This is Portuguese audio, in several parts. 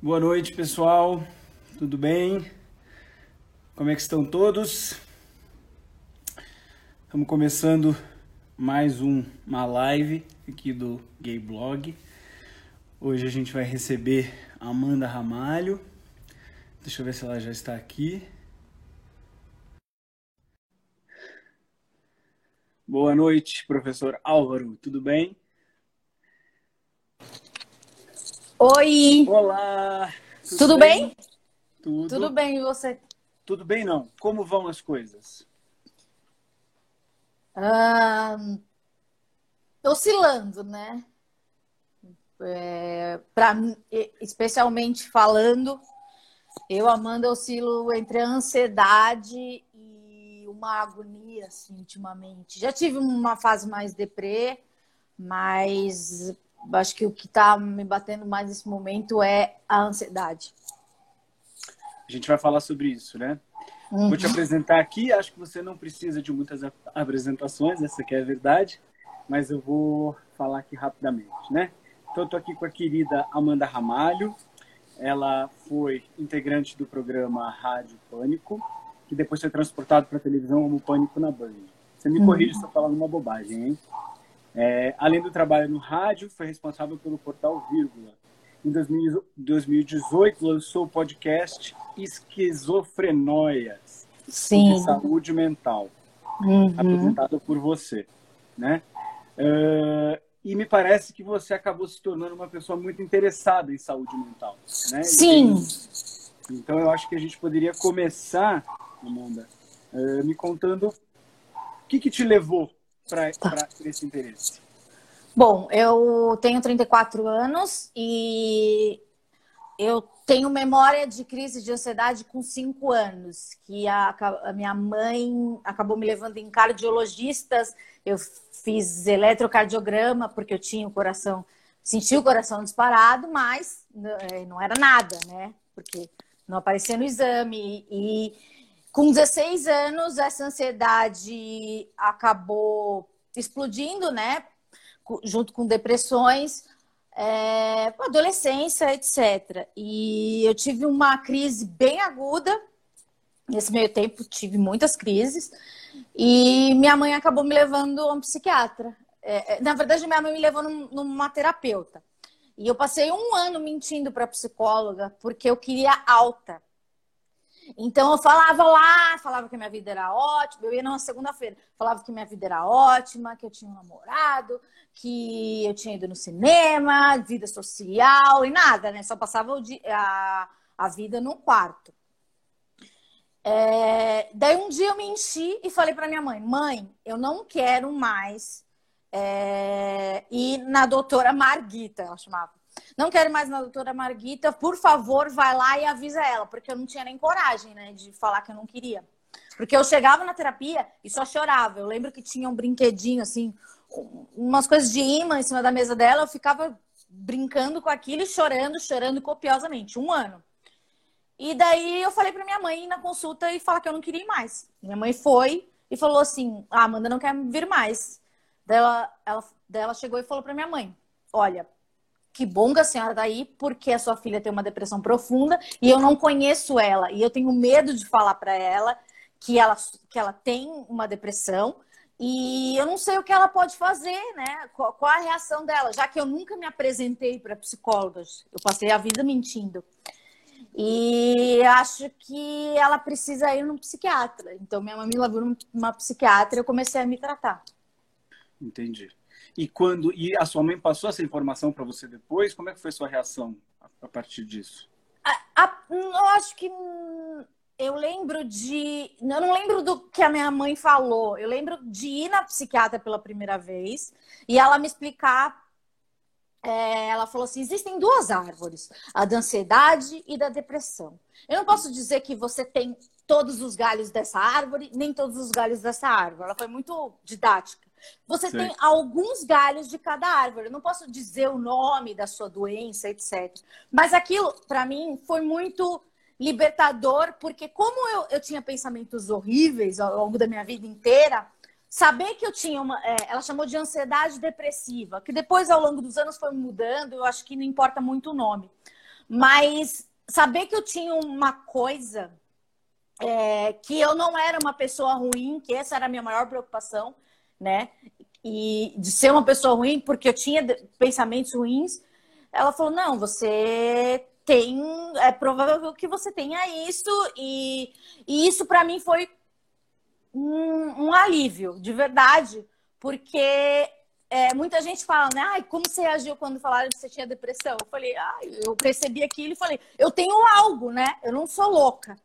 Boa noite, pessoal. Tudo bem? Como é que estão todos? Estamos começando mais um, uma live aqui do Gay Blog. Hoje a gente vai receber Amanda Ramalho. Deixa eu ver se ela já está aqui. Boa noite, professor Álvaro. Tudo bem? Oi! Olá! Tudo, Tudo bem? bem? Tudo. Tudo bem, e você? Tudo bem, não. Como vão as coisas? Ah, oscilando, né? É, pra, especialmente falando, eu, Amanda, oscilo entre a ansiedade e uma agonia, assim, ultimamente. Já tive uma fase mais deprê, mas acho que o que está me batendo mais nesse momento é a ansiedade. A gente vai falar sobre isso, né? Uhum. Vou te apresentar aqui. Acho que você não precisa de muitas apresentações, essa que é a verdade, mas eu vou falar aqui rapidamente, né? Então, eu tô aqui com a querida Amanda Ramalho. Ela foi integrante do programa Rádio Pânico, que depois foi transportado para a televisão como Pânico na Band. Você me corrige uhum. se eu falando uma bobagem, hein? É, além do trabalho no rádio, foi responsável pelo portal Vírgula. Em 2018, lançou o podcast Esquizofrenóias, Sim. saúde mental, uhum. apresentado por você, né? Uh, e me parece que você acabou se tornando uma pessoa muito interessada em saúde mental, né? Sim. Então eu acho que a gente poderia começar, Amanda, uh, me contando o que, que te levou para tá. esse interesse? Bom, eu tenho 34 anos e eu tenho memória de crise de ansiedade com 5 anos, que a, a, minha mãe acabou me levando em cardiologistas, eu fiz eletrocardiograma porque eu tinha o coração, senti o coração disparado, mas eh, não era nada, né? Porque não aparecia no exame e com 16 anos, essa ansiedade acabou explodindo, né? Junto com depressões, é, adolescência, etc. E eu tive uma crise bem aguda. Nesse meio tempo, tive muitas crises. E minha mãe acabou me levando a um psiquiatra. É, é na verdade, minha mãe me levou num, numa terapeuta. E eu passei um ano mentindo para a psicóloga porque eu queria alta. Então eu falava lá, falava que minha vida era ótima, eu ia numa segunda-feira, falava que minha vida era ótima, que eu tinha um namorado, que eu tinha ido no cinema, vida social e nada, né? Só passava dia, a, a vida no quarto. É, daí um dia eu me enchi e falei para minha mãe: mãe, eu não quero mais é, ir na doutora Marguita, ela chamava. Não quero mais na doutora Marguita, por favor, vai lá e avisa ela, porque eu não tinha nem coragem, né, de falar que eu não queria. Porque eu chegava na terapia e só chorava. Eu lembro que tinha um brinquedinho, assim, umas coisas de imã em cima da mesa dela, eu ficava brincando com aquilo e chorando, chorando copiosamente. Um ano. E daí eu falei pra minha mãe na consulta e falar que eu não queria ir mais. Minha mãe foi e falou assim: Ah, Amanda não quer vir mais. Daí ela, ela, daí ela chegou e falou pra minha mãe: Olha, que bom que a senhora tá aí, porque a sua filha tem uma depressão profunda e eu não conheço ela. E eu tenho medo de falar para ela que ela, que ela tem uma depressão e eu não sei o que ela pode fazer, né? Qual, qual a reação dela, já que eu nunca me apresentei para psicólogas, eu passei a vida mentindo. E acho que ela precisa ir num psiquiatra. Então minha mãe me levou numa psiquiatra e eu comecei a me tratar. Entendi. E quando e a sua mãe passou essa informação para você depois, como é que foi sua reação a, a partir disso? A, a, eu acho que eu lembro de, eu não lembro do que a minha mãe falou. Eu lembro de ir na psiquiatra pela primeira vez e ela me explicar. É, ela falou assim: existem duas árvores, a da ansiedade e da depressão. Eu não posso dizer que você tem todos os galhos dessa árvore, nem todos os galhos dessa árvore. Ela foi muito didática. Você Sim. tem alguns galhos de cada árvore. Eu não posso dizer o nome da sua doença, etc. Mas aquilo, para mim, foi muito libertador, porque como eu, eu tinha pensamentos horríveis ao longo da minha vida inteira, saber que eu tinha uma. É, ela chamou de ansiedade depressiva, que depois, ao longo dos anos, foi mudando, eu acho que não importa muito o nome. Mas saber que eu tinha uma coisa é, que eu não era uma pessoa ruim, que essa era a minha maior preocupação, né? E de ser uma pessoa ruim, porque eu tinha pensamentos ruins. Ela falou: não, você tem. É provável que você tenha isso, e, e isso para mim foi um, um, alívio, de verdade, porque é, muita gente fala, né? Ai, como você agiu quando falaram que você tinha depressão? Eu falei, ai, eu percebi aquilo e falei, eu tenho algo, né? Eu não sou louca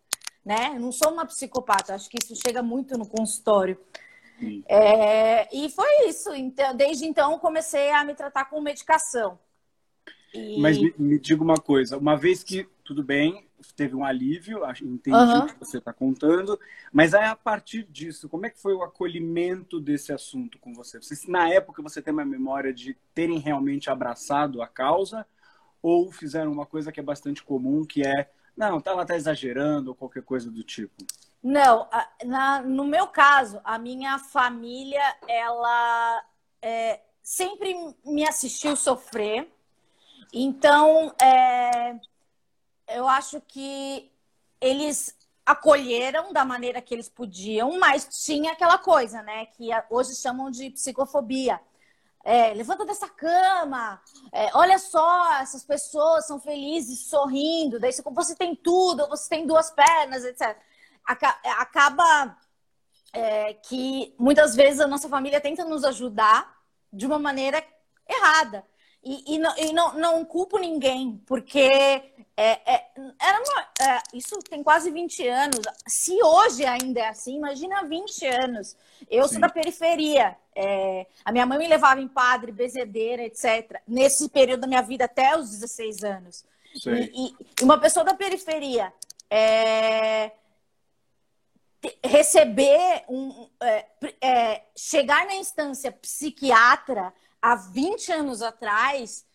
né? Eu não sou uma psicopata, acho que isso chega muito no consultório. É, e foi isso. Então, desde então, comecei a me tratar com medicação. E... Mas me, me, diga uma coisa: uma vez que tudo bem, teve um alívio, entendi uhum. o que você está contando, mas aí a partir disso, como é que foi o acolhimento desse assunto com você? você? Na época, você tem uma memória de terem realmente abraçado a causa ou fizeram uma coisa que é bastante comum, que é não, tá, ela tá exagerando ou qualquer coisa do tipo. Não, na, no meu caso, a minha família, ela é, sempre me assistiu sofrer. Então, é, eu acho que eles acolheram da maneira que eles podiam, mas tinha aquela coisa, né, que hoje chamam de psicofobia é, levanta dessa cama, é, olha só, essas pessoas são felizes, sorrindo, daí você tem tudo, você tem duas pernas, etc. Acaba é, que muitas vezes a nossa família tenta nos ajudar de uma maneira errada. E, e, não, e não, não culpo ninguém, porque é, é, uma, é, isso tem quase 20 anos. Se hoje ainda é assim, imagina 20 anos. Eu Sim. sou da periferia. É, a minha mãe me levava em padre, bezedeira, etc. Nesse período da minha vida, até os 16 anos. E, e, uma pessoa da periferia é, receber um. É, é, chegar na instância psiquiatra há 20 anos atrás,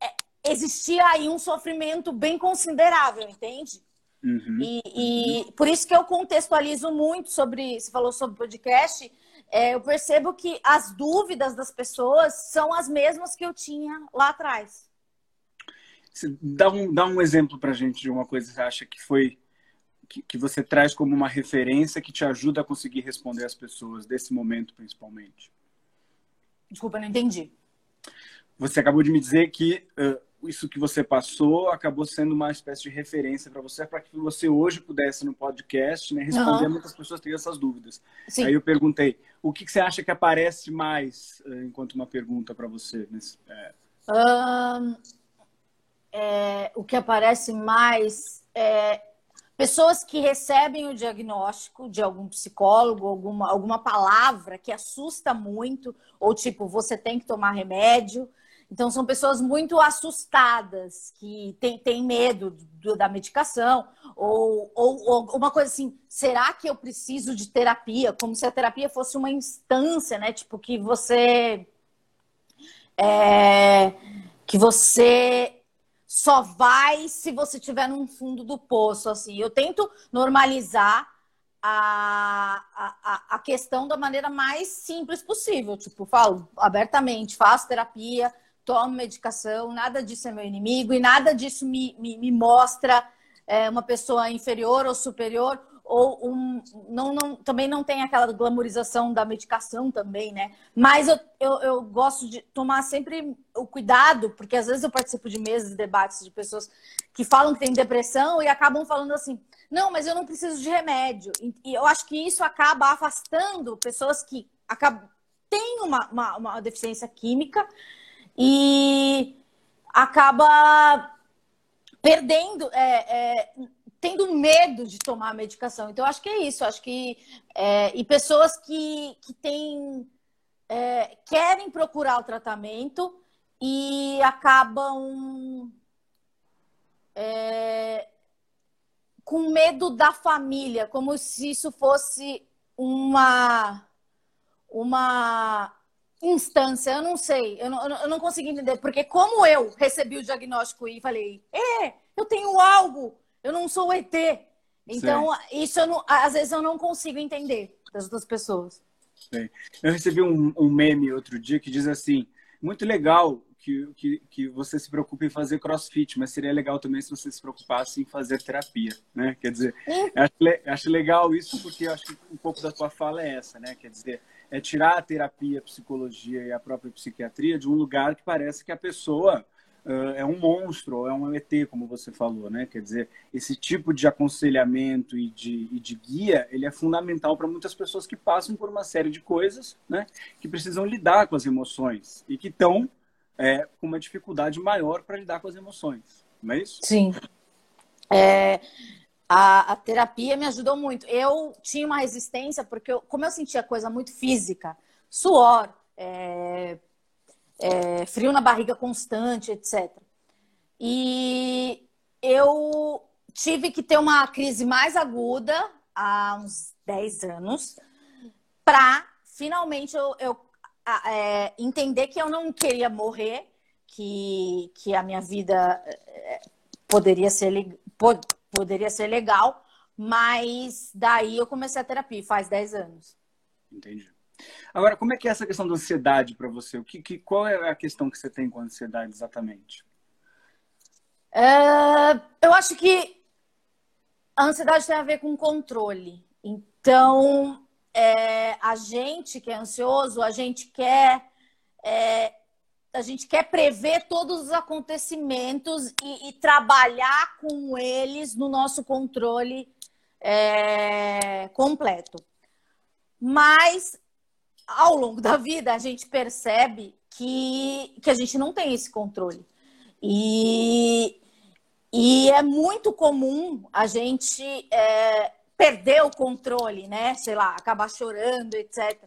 é, existia aí um sofrimento bem considerável, entende? Uhum. E, e, por isso que eu contextualizo muito sobre, você falou sobre podcast, é, eu percebo que as dúvidas das pessoas são as mesmas que eu tinha lá atrás. Dá um, dá um exemplo para gente de uma coisa que você acha que foi que, que você traz como uma referência que te ajuda a conseguir responder às pessoas desse momento principalmente. Desculpa, não entendi. Você acabou de me dizer que uh, isso que você passou acabou sendo uma espécie de referência para você, para que você hoje pudesse no podcast né, responder uhum. muitas pessoas têm essas dúvidas. Sim. Aí eu perguntei, o que, que você acha que aparece mais uh, enquanto uma pergunta para você? Nesse, é... Um, é, o que aparece mais é Pessoas que recebem o diagnóstico de algum psicólogo, alguma, alguma palavra que assusta muito, ou tipo, você tem que tomar remédio. Então, são pessoas muito assustadas, que têm, medo do, da medicação, ou, ou, ou, uma coisa assim: será que eu preciso de terapia? Como se a terapia fosse uma instância, né? Tipo, que você. É, que você só vai se você estiver no fundo do poço. Assim, eu tento normalizar a, a, a questão da maneira mais simples possível. Tipo, falo abertamente, faço terapia, tomo medicação, nada disso é meu inimigo e nada disso me, me, me mostra é, uma pessoa inferior ou superior ou um, não, não, também não tem aquela glamorização da medicação também, né? Mas eu, eu, eu, gosto de tomar sempre o cuidado, porque às vezes eu participo de mesas, de debates de pessoas que falam que tem depressão e acabam falando assim, não, mas eu não preciso de remédio. E eu acho que isso acaba afastando pessoas que acabam, têm uma, uma, uma deficiência química e acaba perdendo... É, é, tendo medo de tomar a medicação. Então, acho que é isso. Acho que. É, e pessoas que, que têm. É, querem procurar o tratamento e acabam. É, com medo da família, como se isso fosse uma. Uma instância, eu não sei, eu não, eu não consigo entender, porque como eu recebi o diagnóstico e falei, é, eu tenho algo, eu não sou o ET. Então, Sim. isso não, às vezes eu não consigo entender das outras pessoas. Sim. Eu recebi um, um, meme outro dia que diz assim: muito legal que, que, que você se preocupe em fazer crossfit, mas seria legal também se você se preocupasse em fazer terapia, né? Quer dizer, acho, acho legal isso porque eu acho que um pouco da tua fala é essa, né? Quer dizer, é tirar a terapia, a psicologia e a própria psiquiatria de um lugar que parece que a pessoa é um monstro, é um ET, como você falou, né? Quer dizer, esse tipo de aconselhamento e de, e de guia, ele é fundamental para muitas pessoas que passam por uma série de coisas, né? Que precisam lidar com as emoções e que estão é, com uma dificuldade maior para lidar com as emoções, não é isso? Sim. É, a, a, terapia me ajudou muito. Eu tinha uma resistência porque, eu, como eu sentia coisa muito física, suor, é, é, frio na barriga constante, etc. E eu tive que ter uma crise mais aguda há uns 10 anos para finalmente eu, eu é, entender que eu não queria morrer, que, que a minha vida é, poderia ser, poderia ser legal, mas daí eu comecei a terapia, faz 10 anos. Entendi. Agora, como é que é essa questão da ansiedade para você? O que, que, qual é a questão que você tem com a ansiedade exatamente? É, eu acho que a ansiedade tem a ver com controle. Então, é, a gente que é ansioso, a gente quer é, a gente quer prever todos os acontecimentos e, e trabalhar com eles no nosso controle é, completo. Mas ao longo da vida, a gente percebe que, que a gente não tem esse controle. E, e é muito comum a gente é, perder o controle, né? Sei lá, acabar chorando, etc.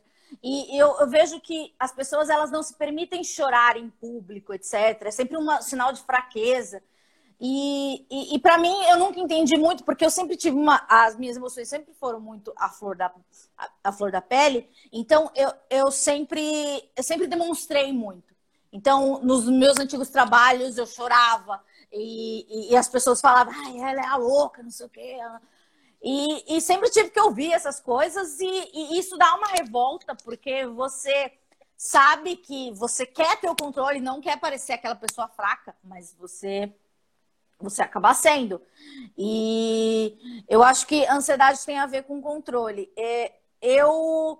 E eu, eu, vejo que as pessoas elas não se permitem chorar em público, etc. É sempre um sinal de fraqueza. E, e, e para mim, eu nunca entendi muito, porque eu sempre tive uma. As minhas emoções sempre foram muito à flor da, à, flor da pele. Então, eu, eu, sempre, eu sempre demonstrei muito. Então, nos meus antigos trabalhos, eu chorava. E, e as pessoas falavam, ai, ela é a louca, não sei o quê. E, sempre tive que ouvir essas coisas. E isso dá uma revolta, porque você sabe que você quer ter o controle, não quer parecer aquela pessoa fraca, mas você você acaba sendo. E eu acho que ansiedade tem a ver com controle. É, eu,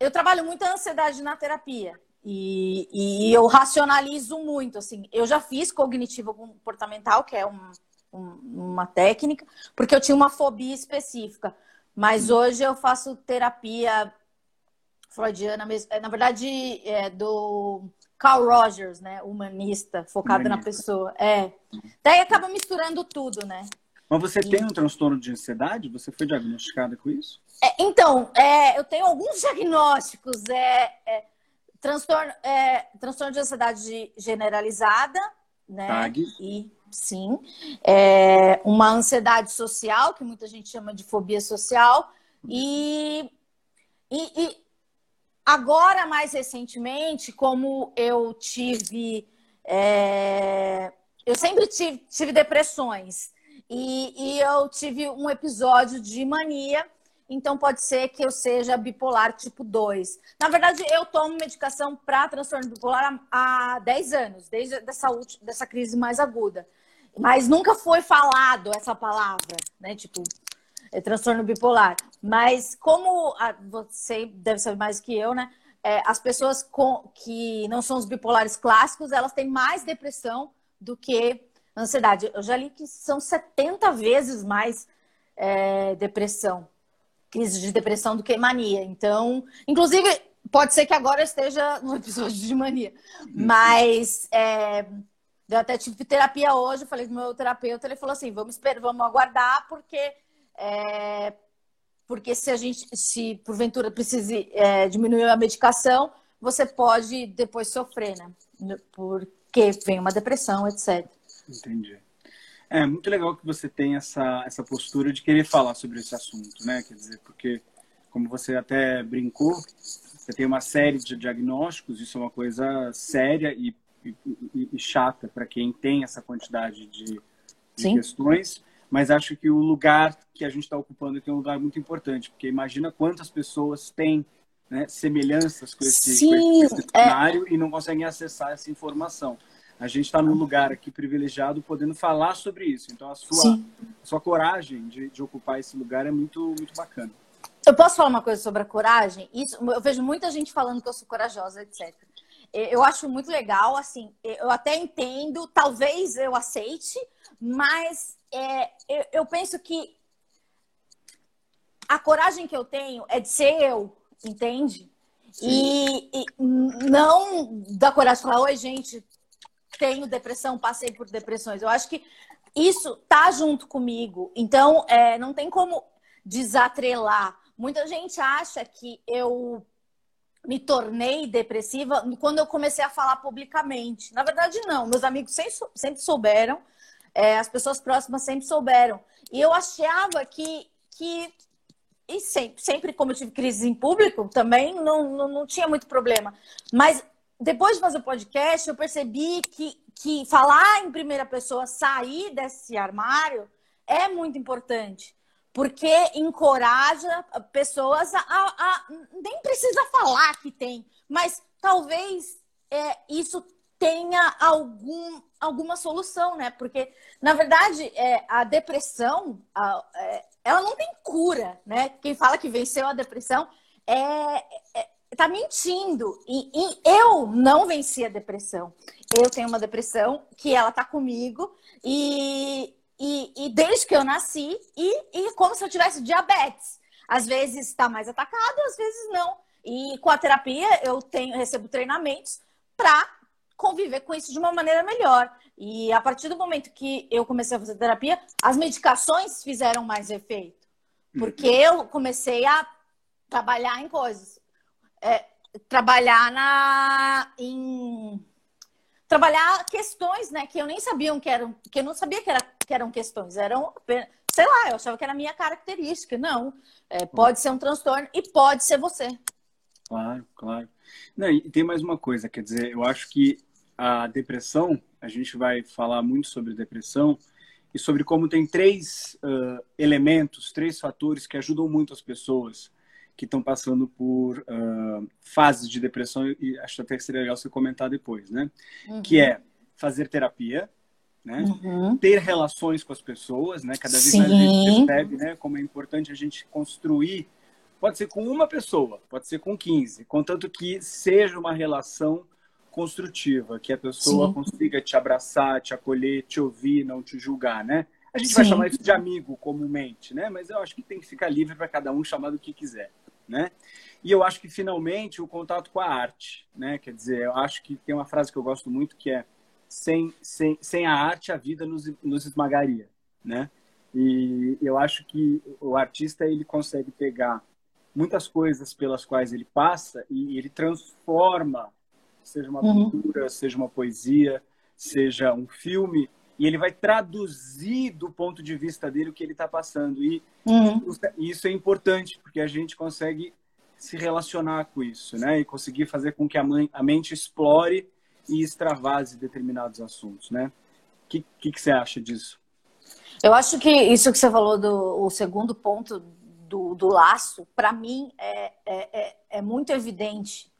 eu trabalho muito a ansiedade na terapia. E, e, eu racionalizo muito, assim. Eu já fiz cognitivo comportamental, que é um, um, uma técnica, porque eu tinha uma fobia específica. Mas hoje eu faço terapia freudiana mesmo. É, na verdade, é do Carl Rogers, né? Humanista, focado Humanista. na pessoa. É. Daí acaba misturando tudo, né? Mas você e... tem um transtorno de ansiedade? Você foi diagnosticada com isso? É, então, é, eu tenho alguns diagnósticos. É, é transtorno, é, transtorno de ansiedade generalizada, né? TAG. E sim. É, uma ansiedade social, que muita gente chama de fobia social. E, e, e Agora, mais recentemente, como eu tive. É... Eu sempre tive, tive depressões. E, e, eu tive um episódio de mania. Então, pode ser que eu seja bipolar tipo 2. Na verdade, eu tomo medicação para transtorno bipolar há, há 10 anos, desde dessa, dessa crise mais aguda. Mas nunca foi falado essa palavra, né? Tipo, é transtorno bipolar. Mas como a, você deve saber mais que eu, né? É, as pessoas com, que não são os bipolares clássicos, elas têm mais depressão do que ansiedade. Eu já li que são 70 vezes mais é, depressão, crise de depressão do que mania. Então, inclusive, pode ser que agora esteja no episódio de mania. Mas é, eu até tive terapia hoje, falei com meu terapeuta, ele falou assim: vamos esperar, vamos aguardar, porque é, porque se a gente, se porventura precise é, diminuir a medicação, você pode depois sofrer, né? Porque vem uma depressão, etc. Entendi. É muito legal que você tenha essa, essa postura de querer falar sobre esse assunto, né? Quer dizer, porque, como você até brincou, você tem uma série de diagnósticos, isso é uma coisa séria e, e, e chata para quem tem essa quantidade de, de questões mas acho que o lugar que a gente está ocupando é um lugar muito importante, porque imagina quantas pessoas têm né, semelhanças com esse, Sim, com esse é. cenário é... e não conseguem acessar essa informação. A gente está num lugar aqui privilegiado podendo falar sobre isso. Então, a sua, a sua coragem de, de ocupar esse lugar é muito, muito bacana. Eu posso falar uma coisa sobre a coragem? Isso, eu vejo muita gente falando que eu sou corajosa, etc. Eu acho muito legal, assim, eu até entendo, talvez eu aceite, mas é, eu, eu penso que a coragem que eu tenho é de ser eu, entende? E, e, não da coragem de falar, oi, gente, tenho depressão, passei por depressões. Eu acho que isso tá junto comigo. Então, é, não tem como desatrelar. Muita gente acha que eu me tornei depressiva quando eu comecei a falar publicamente. Na verdade, não. Meus amigos sempre souberam, é, as pessoas próximas sempre souberam. E eu achava que, que e sempre, sempre como eu tive crise em público, também não, não, não tinha muito problema. Mas depois de fazer o podcast, eu percebi que, que falar em primeira pessoa, sair desse armário, é muito importante. Porque encoraja pessoas a, a, a nem precisa falar que tem, mas talvez é, isso tenha algum, alguma solução, né? Porque, na verdade, é, a depressão, a, é, ela não tem cura, né? Quem fala que venceu a depressão é, é tá mentindo. E, e, eu não venci a depressão. Eu tenho uma depressão que ela tá comigo e, e, e desde que eu nasci e, e como se eu tivesse diabetes. Às vezes está mais atacado, às vezes não. E com a terapia eu tenho recebo treinamentos para conviver com isso de uma maneira melhor. E a partir do momento que eu comecei a fazer terapia, as medicações fizeram mais efeito. Porque eu comecei a trabalhar em coisas. É, trabalhar na em trabalhar questões, né, que eu nem sabia que eram, que eu não sabia que, era, que eram questões, eram sei lá, eu achava que era a minha característica. Não, é, pode ser um transtorno e pode ser você. Claro, claro. Não, e tem mais uma coisa, quer dizer, eu acho que a depressão, a gente vai falar muito sobre depressão e sobre como tem três uh, elementos, três fatores que ajudam muito as pessoas que estão passando por uh, fases de depressão e acho até que seria legal você comentar depois, né? Uhum. Que é fazer terapia, né? Uhum. Ter relações com as pessoas, né? Cada vez Sim. mais a gente percebe, né? Como é importante a gente construir. Pode ser com uma pessoa, pode ser com 15, contanto que seja uma relação construtiva, que a pessoa Sim. consiga te abraçar, te acolher, te ouvir, não te julgar, né? A gente Sim. vai chamar isso de amigo comumente, né? Mas eu acho que tem que ficar livre para cada um chamar do que quiser, né? E eu acho que finalmente o contato com a arte, né? Quer dizer, eu acho que tem uma frase que eu gosto muito que é sem, sem, sem a arte a vida nos, nos esmagaria, né? E eu acho que o artista ele consegue pegar muitas coisas pelas quais ele passa e ele transforma seja uma uhum. pintura, seja uma poesia, seja um filme, e ele vai traduzir do ponto de vista dele o que ele está passando. E uhum. isso é importante, porque a gente consegue se relacionar com isso, né? E conseguir fazer com que a, mãe, a mente explore e extravase determinados assuntos, né? O que, que, que, você acha disso? Eu acho que isso que você falou do o segundo ponto do, do laço, para mim, é, é, é, é muito evidente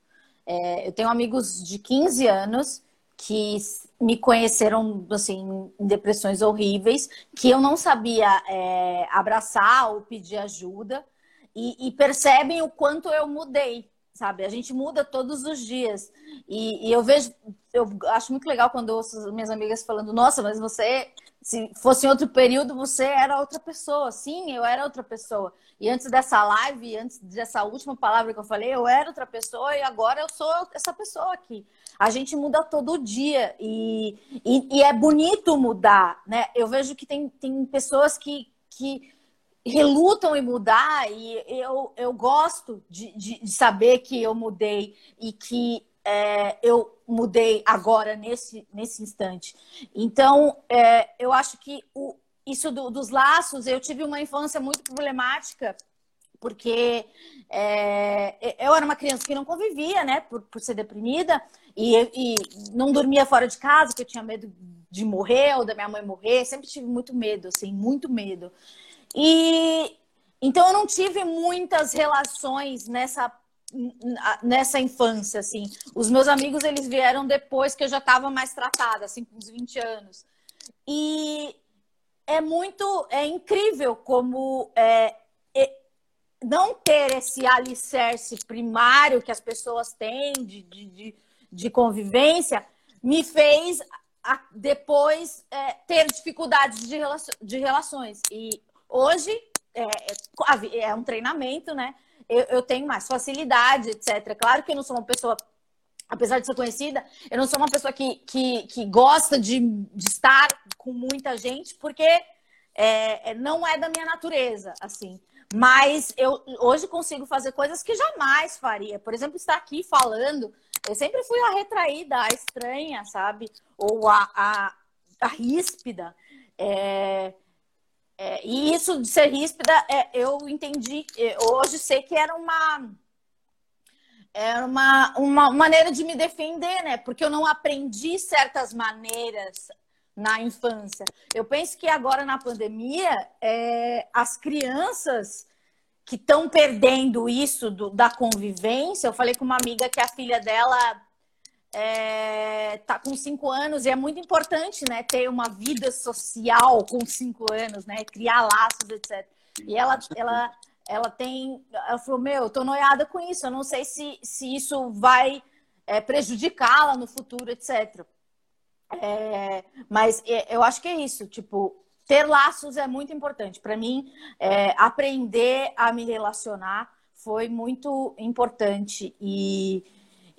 é, eu tenho amigos de 15 anos que me conheceram assim em depressões horríveis, que eu não sabia é, abraçar ou pedir ajuda e, e, percebem o quanto eu mudei, sabe? A gente muda todos os dias e, e eu vejo, eu acho muito legal quando eu ouço minhas amigas falando: Nossa, mas você se fosse em outro período, você era outra pessoa. Sim, eu era outra pessoa. E antes dessa live, antes dessa última palavra que eu falei, eu era outra pessoa e agora eu sou essa pessoa aqui. A gente muda todo dia e, e, e é bonito mudar, né? Eu vejo que tem, tem pessoas que, que relutam em mudar e eu, eu gosto de, de, de saber que eu mudei e que é, eu mudei agora, nesse, nesse instante. Então, é, eu acho que o, isso do, dos laços, eu tive uma infância muito problemática, porque é, eu era uma criança que não convivia, né, por, por ser deprimida, e, e não dormia fora de casa, porque eu tinha medo de morrer ou da minha mãe morrer, sempre tive muito medo, assim, muito medo. E então eu não tive muitas relações nessa nessa infância, assim. Os meus amigos, eles vieram depois que eu já estava mais tratada, assim, com uns 20 anos. E é muito, é incrível como é, é, não ter esse alicerce primário que as pessoas têm de, de, de convivência me fez depois é, ter dificuldades de, relaço, de relações. E hoje é, é, é um treinamento, né? Eu, eu, tenho mais facilidade, etc. Claro que eu não sou uma pessoa, apesar de ser conhecida, eu não sou uma pessoa que, que, que gosta de, de estar com muita gente, porque é, é não é da minha natureza, assim. Mas eu hoje consigo fazer coisas que jamais faria. Por exemplo, estar aqui falando. Eu sempre fui a retraída, a estranha, sabe? Ou a, a, a ríspida. É, é, e isso de ser ríspida, é, eu entendi. Hoje sei que era uma. Era uma, uma maneira de me defender, né? Porque eu não aprendi certas maneiras na infância. Eu penso que agora na pandemia, é, as crianças que estão perdendo isso do, da convivência. Eu falei com uma amiga que a filha dela é, tá com cinco anos e é muito importante, né, ter uma vida social com cinco anos, né, criar laços, etc. E ela, ela, ela tem, ela falou, meu, eu tô noiada com isso. Eu não sei se, se isso vai é, prejudicá-la no futuro, etc. É, mas é, eu acho que é isso, tipo, ter laços é muito importante. Para mim, é, aprender a me relacionar foi muito importante. E,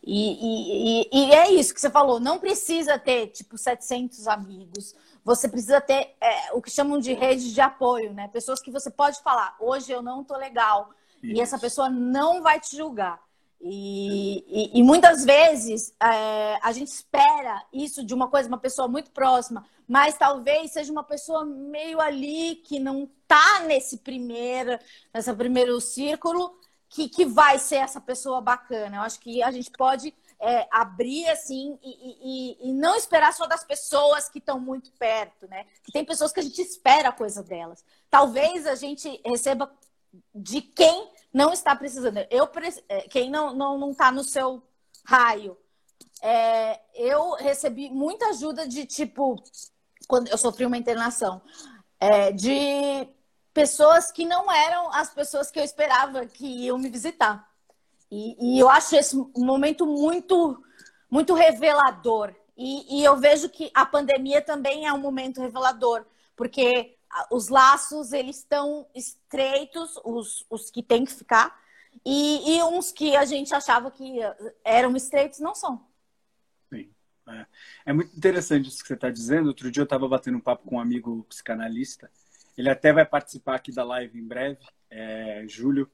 e, e, e, é isso que você falou. Não precisa ter, tipo, 700 amigos. Você precisa ter é, o que chamam de rede de apoio, né? Pessoas que você pode falar, hoje eu não tô legal. Isso. E essa pessoa não vai te julgar. E, e, e muitas vezes é, a gente espera isso de uma coisa, uma pessoa muito próxima, mas talvez seja uma pessoa meio ali que não tá nesse primeiro, nessa primeiro círculo, que, que vai ser essa pessoa bacana. Eu acho que a gente pode é, abrir assim e, e, e, não esperar só das pessoas que estão muito perto, né? Que tem pessoas que a gente espera a coisa delas. Talvez a gente receba de quem não está precisando. Eu, é, quem não não não está no seu raio, é, eu recebi muita ajuda de tipo quando eu sofri uma internação é, de pessoas que não eram as pessoas que eu esperava que iam me visitar. E, e eu acho esse momento muito muito revelador. E, e eu vejo que a pandemia também é um momento revelador, porque os laços eles estão estreitos, os, os que tem que ficar, e, e uns que a gente achava que eram estreitos não são. Sim. É, é muito interessante isso que você está dizendo. Outro dia eu estava batendo um papo com um amigo psicanalista. Ele até vai participar aqui da live em breve, é, Júlio.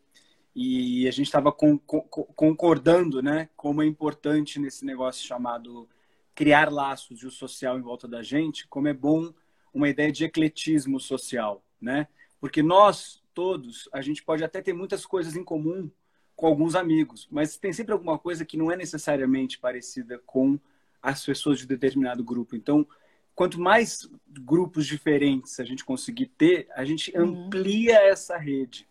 E a gente estava con concordando, né, como é importante nesse negócio chamado criar laços de o social em volta da gente, como é bom uma ideia de ecletismo social, né? Porque nós todos, a gente pode até ter muitas coisas em comum com alguns amigos, mas tem sempre alguma coisa que não é necessariamente parecida com as pessoas de determinado grupo. Então, quanto mais grupos diferentes a gente conseguir ter, a gente uhum. amplia essa rede.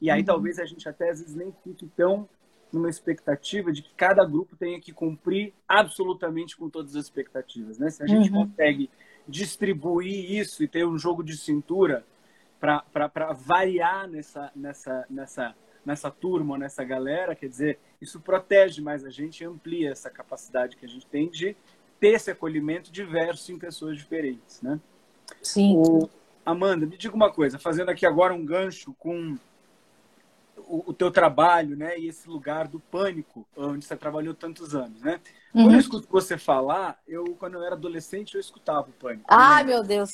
E aí uhum. talvez a gente até às vezes nem fique tão numa expectativa de que cada grupo tenha que cumprir absolutamente com todas as expectativas, né? Se a gente uhum. consegue distribuir isso e ter um jogo de cintura para variar nessa, nessa, nessa, nessa turma, nessa galera, quer dizer, isso protege mais a gente amplia essa capacidade que a gente tem de ter esse acolhimento diverso em pessoas diferentes, né? Sim. O... Amanda, me diga uma coisa, fazendo aqui agora um gancho com o, o, teu trabalho, né? E esse lugar do pânico, onde você trabalhou tantos anos, né? Uhum. Quando eu escuto você falar, eu, quando eu era adolescente, eu escutava o pânico. Ai, né? meu Deus.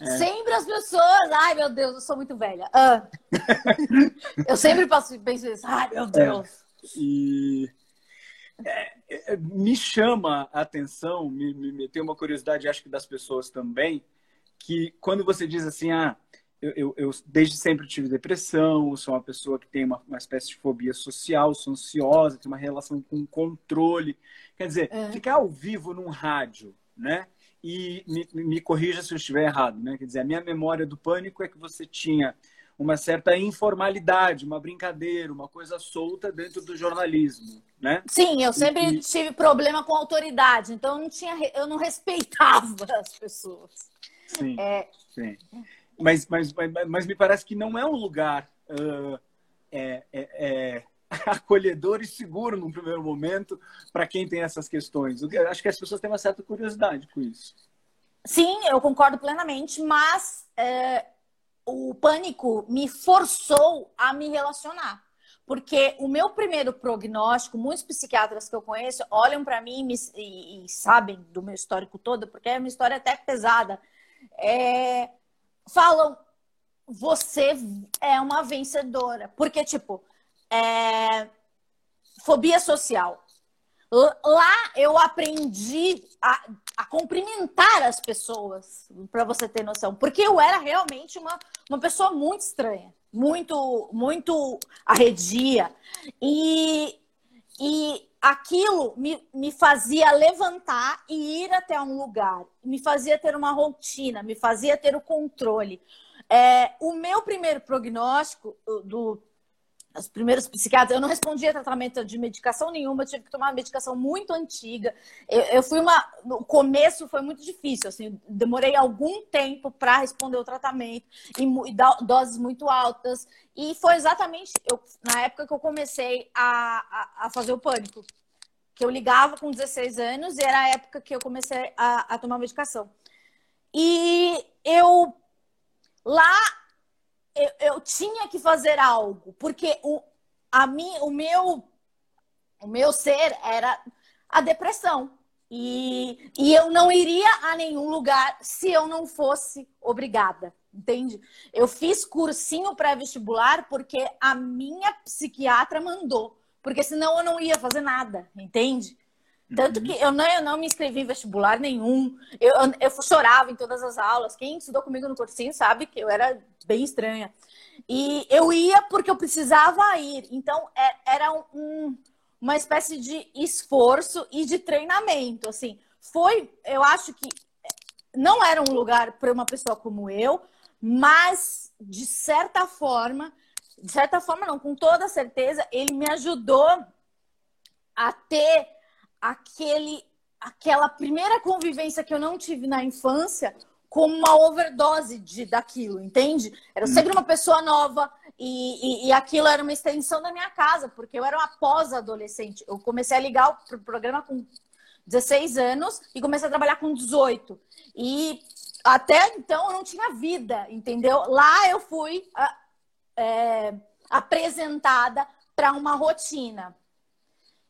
É. Sempre as pessoas. Ai, meu Deus, eu sou muito velha. Ah. eu sempre passo, penso isso. Ai, meu é. Deus. É. E. É, me chama a atenção, me, me, me tem uma curiosidade, acho que das pessoas também, que quando você diz assim, ah, eu, eu, eu, desde sempre tive depressão, sou uma pessoa que tem uma, uma espécie de fobia social, sou ansiosa, tenho uma relação com controle. Quer dizer, é. ficar ao vivo num rádio, né? E me, me corrija se eu estiver errado, né? Quer dizer, a minha memória do pânico é que você tinha uma certa informalidade, uma brincadeira, uma coisa solta dentro do jornalismo, né? Sim, eu sempre e... tive problema com autoridade, então eu não tinha, eu não respeitava as pessoas. Sim, é... sim. Mas, mas, mas, mas, me parece que não é um lugar uh, é, é, é acolhedor e seguro num primeiro momento para quem tem essas questões. Eu acho que as pessoas têm uma certa curiosidade com isso. Sim, eu concordo plenamente, mas é, o pânico me forçou a me relacionar. Porque o meu primeiro prognóstico, muitos psiquiatras que eu conheço olham para mim e, e, sabem do meu histórico todo, porque é uma história até pesada, é, falam: você é uma vencedora. Porque, tipo, é, fobia social. Lá eu aprendi a, a cumprimentar as pessoas, para você ter noção, porque eu era realmente uma, uma pessoa muito estranha, muito, muito arredia. E, e aquilo me, me fazia levantar e ir até um lugar, me fazia ter uma rotina, me fazia ter o controle. É, o meu primeiro prognóstico do os primeiros psiquiatras, eu não respondia tratamento de medicação nenhuma, eu tive que tomar uma medicação muito antiga. Eu, eu fui uma. No começo foi muito difícil, assim, demorei algum tempo para responder o tratamento e, e doses muito altas. E foi exatamente eu, na época que eu comecei a, a, a, fazer o pânico. Que eu ligava com 16 anos e era a época que eu comecei a, a tomar medicação. E eu lá eu, eu tinha que fazer algo, porque o, a mim, o, meu, o meu ser era a depressão. E, e eu não iria a nenhum lugar se eu não fosse obrigada, entende? Eu fiz cursinho pré-vestibular porque a minha psiquiatra mandou, porque senão eu não ia fazer nada, entende? Tanto que eu não, eu não me inscrevi em vestibular nenhum. Eu, eu, chorava em todas as aulas. Quem estudou comigo no cursinho sabe que eu era bem estranha. E eu ia porque eu precisava ir. Então, é, era um, uma espécie de esforço e de treinamento. Assim, foi, eu acho que não era um lugar para uma pessoa como eu, mas de certa forma, de certa forma não, com toda certeza, ele me ajudou a ter aquele, aquela primeira convivência que eu não tive na infância como uma overdose de, daquilo, entende? Era sempre uma pessoa nova e, e, e, aquilo era uma extensão da minha casa, porque eu era uma pós-adolescente. Eu comecei a ligar o programa com 16 anos e comecei a trabalhar com 18. E até então eu não tinha vida, entendeu? Lá eu fui é, apresentada para uma rotina.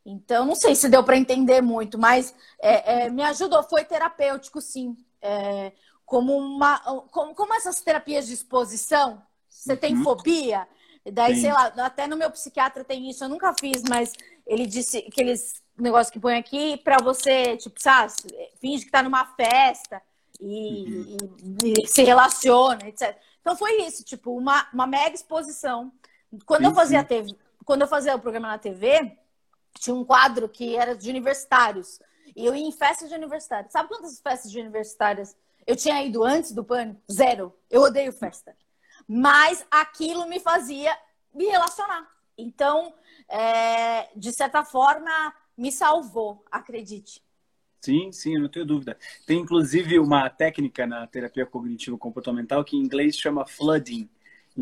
Então, não sei se deu para entender muito, mas é, é, me ajudou, foi terapêutico, sim. É, como, uma, como, como essas terapias de exposição, você uhum. tem fobia, daí, sim. sei lá, até no meu psiquiatra tem isso, eu nunca fiz, mas ele disse aqueles negócios que põe aqui para você, tipo, sabe, finge que tá numa festa e, uhum. e, e se relaciona, etc. Então foi isso, tipo, uma, uma mega exposição. Quando sim, eu fazia TV, quando eu fazia o programa na TV, tinha um quadro que era de universitários. E eu ia em festas de universitários. Sabe quantas festas de universitárias eu tinha ido antes do pânico? Zero. Eu odeio festa. Mas aquilo me fazia me relacionar. Então, é, de certa forma, me salvou, acredite. Sim, sim, não tenho dúvida. Tem inclusive uma técnica na terapia cognitivo comportamental que em inglês chama flooding,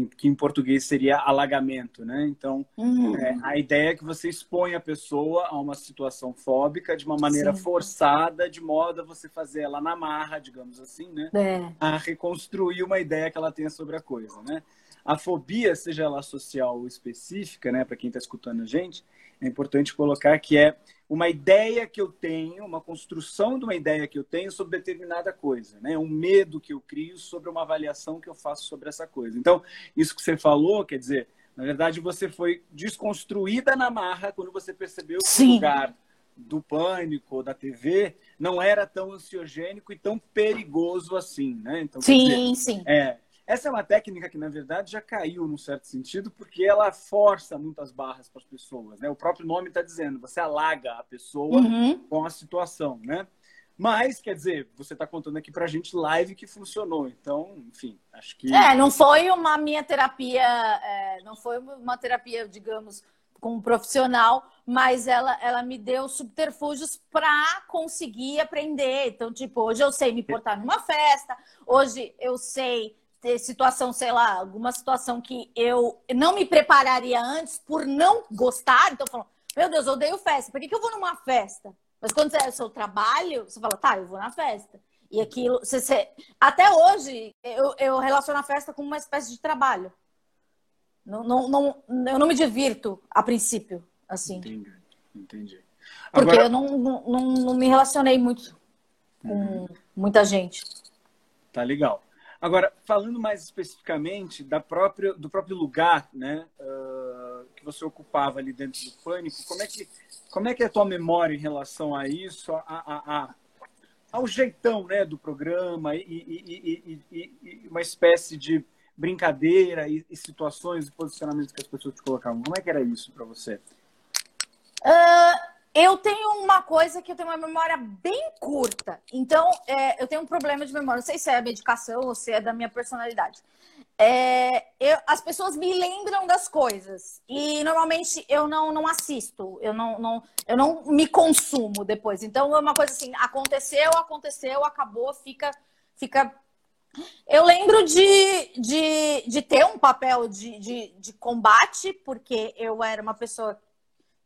que em português seria alagamento, né? Então, uhum. é, a ideia é que você expõe a pessoa a uma situação fóbica de uma maneira Sim. forçada, de modo a você fazer ela na marra, digamos assim, né? É. A reconstruir uma ideia que ela tenha sobre a coisa, né? A fobia, seja ela social ou específica, né, para quem está escutando a gente, é importante colocar que é uma ideia que eu tenho, uma construção de uma ideia que eu tenho sobre determinada coisa, né? Um medo que eu crio sobre uma avaliação que eu faço sobre essa coisa. Então, isso que você falou, quer dizer, na verdade, você foi desconstruída na marra quando você percebeu que o lugar do pânico, da TV, não era tão ansiogênico e tão perigoso assim, né? Então, sim, dizer, sim. É, essa é uma técnica que, na verdade, já caiu num certo sentido, porque ela força muitas barras para as pessoas. Né? O próprio nome está dizendo, você alaga a pessoa uhum. com a situação. Né? Mas, quer dizer, você está contando aqui para a gente live que funcionou. Então, enfim, acho que. É, não foi uma minha terapia, é, não foi uma terapia, digamos, com um profissional, mas ela, ela me deu subterfúgios para conseguir aprender. Então, tipo, hoje eu sei me portar numa festa, hoje eu sei situação, sei lá, alguma situação que eu não me prepararia antes por não gostar. Então, eu falo, meu Deus, eu odeio festa, por que, que eu vou numa festa? Mas quando é o seu trabalho, você fala, tá, eu vou na festa. E aquilo, você, você... até hoje, eu, eu relaciono a festa com uma espécie de trabalho. Não, não, não, eu não me divirto a princípio, assim. Entendi, entendi. Porque Agora... eu não, não, não, me relacionei muito com uhum. muita gente. Tá legal. Agora, falando mais especificamente da própria, do próprio lugar né, uh, que você ocupava ali dentro do Pânico, como é que, como é, que é a tua memória em relação a isso, a, a, a ao jeitão né, do programa e, e, e, e uma espécie de brincadeira e, situações e posicionamentos que as pessoas te colocavam. Como é que era isso para você? Uh, eu tenho uma coisa que eu tenho uma memória bem curta. Então, é, eu tenho um problema de memória. Não sei se é a medicação ou se é da minha personalidade. É, eu, as pessoas me lembram das coisas. E normalmente eu não, não assisto. Eu não, não, eu não me consumo depois. Então, é uma coisa assim: aconteceu, aconteceu, acabou, fica, fica eu lembro de, de, de ter um papel de, de, de, combate, porque eu era uma pessoa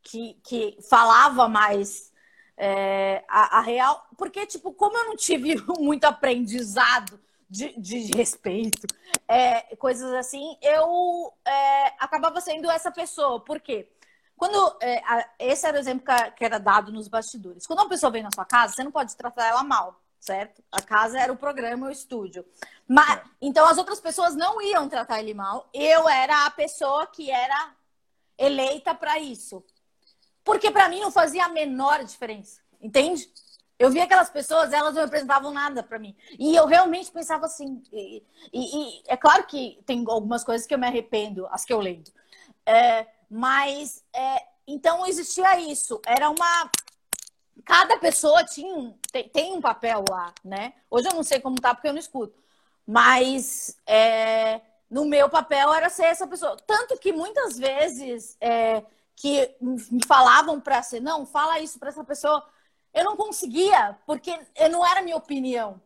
que, que falava mais é, a, a, real. Porque, tipo, como eu não tive muito aprendizado de, de respeito, é, coisas assim, eu é, acabava sendo essa pessoa. Por quê? Quando, é, a, esse era o exemplo que, que era dado nos bastidores. Quando uma pessoa vem na sua casa, você não pode tratar ela mal certo? A casa era o programa, o estúdio. Mas, é. Então as outras pessoas não iam tratar ele mal. Eu era a pessoa que era eleita para isso. Porque para mim não fazia a menor diferença, entende? Eu via aquelas pessoas, elas não representavam nada para mim. E eu realmente pensava assim. E, e, e, é claro que tem algumas coisas que eu me arrependo, as que eu lembro. É, mas é, então existia isso. Era uma cada pessoa tinha um, tem, tem, um papel lá, né? Hoje eu não sei como tá porque eu não escuto. Mas é, no meu papel era ser essa pessoa. Tanto que muitas vezes é, que me falavam para ser, não, fala isso para essa pessoa, eu não conseguia, porque não era minha opinião.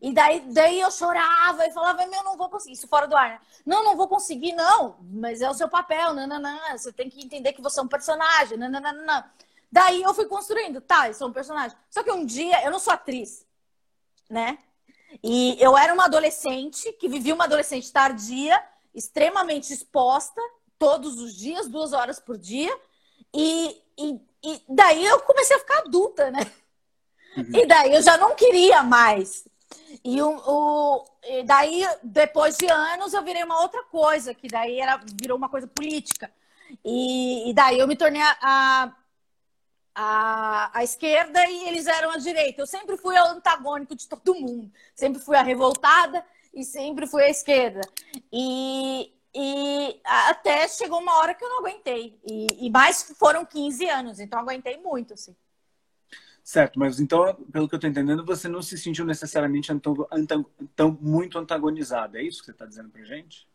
E daí, daí eu chorava e falava, meu, não vou conseguir, isso fora do ar. Né? Não, não vou conseguir, não, mas é o seu papel, não. Você tem que entender que você é um personagem, não. Daí eu fui construindo, tá, eu sou um personagem. Só que um dia, eu não sou atriz, né? E eu era uma adolescente que vivia uma adolescente tardia, extremamente exposta, todos os dias, duas horas por dia. E, e, e daí eu comecei a ficar adulta, né? Uhum. E daí eu já não queria mais. E, o, o, e daí, depois de anos, eu virei uma outra coisa, que daí era, virou uma coisa política. E, e daí eu me tornei a, a a, a esquerda e eles eram a direita. Eu sempre fui o antagônico de todo mundo. Sempre fui a revoltada e sempre fui a esquerda. E, e até chegou uma hora que eu não aguentei. E, e mais foram 15 anos, então aguentei muito, assim. Certo, mas então, pelo que eu estou entendendo, você não se sentiu necessariamente tão muito antagonizada. É isso que você está dizendo para gente?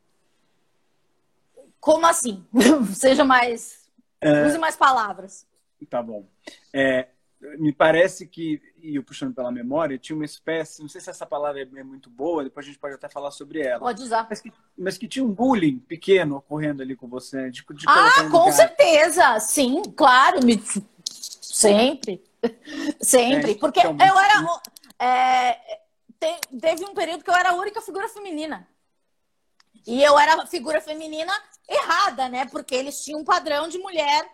Como assim? Seja mais. É... Use mais palavras. Tá bom. É, me parece que, e eu puxando pela memória, tinha uma espécie, não sei se essa palavra é, é muito boa, depois a gente pode até falar sobre ela. Pode usar. Mas que, mas que tinha um bullying pequeno ocorrendo ali com você. De, de ah, com certeza! Sim, claro. Me... Sempre. Sempre. É, Porque eu era. É, teve um período que eu era a única figura feminina. E eu era a figura feminina errada, né? Porque eles tinham um padrão de mulher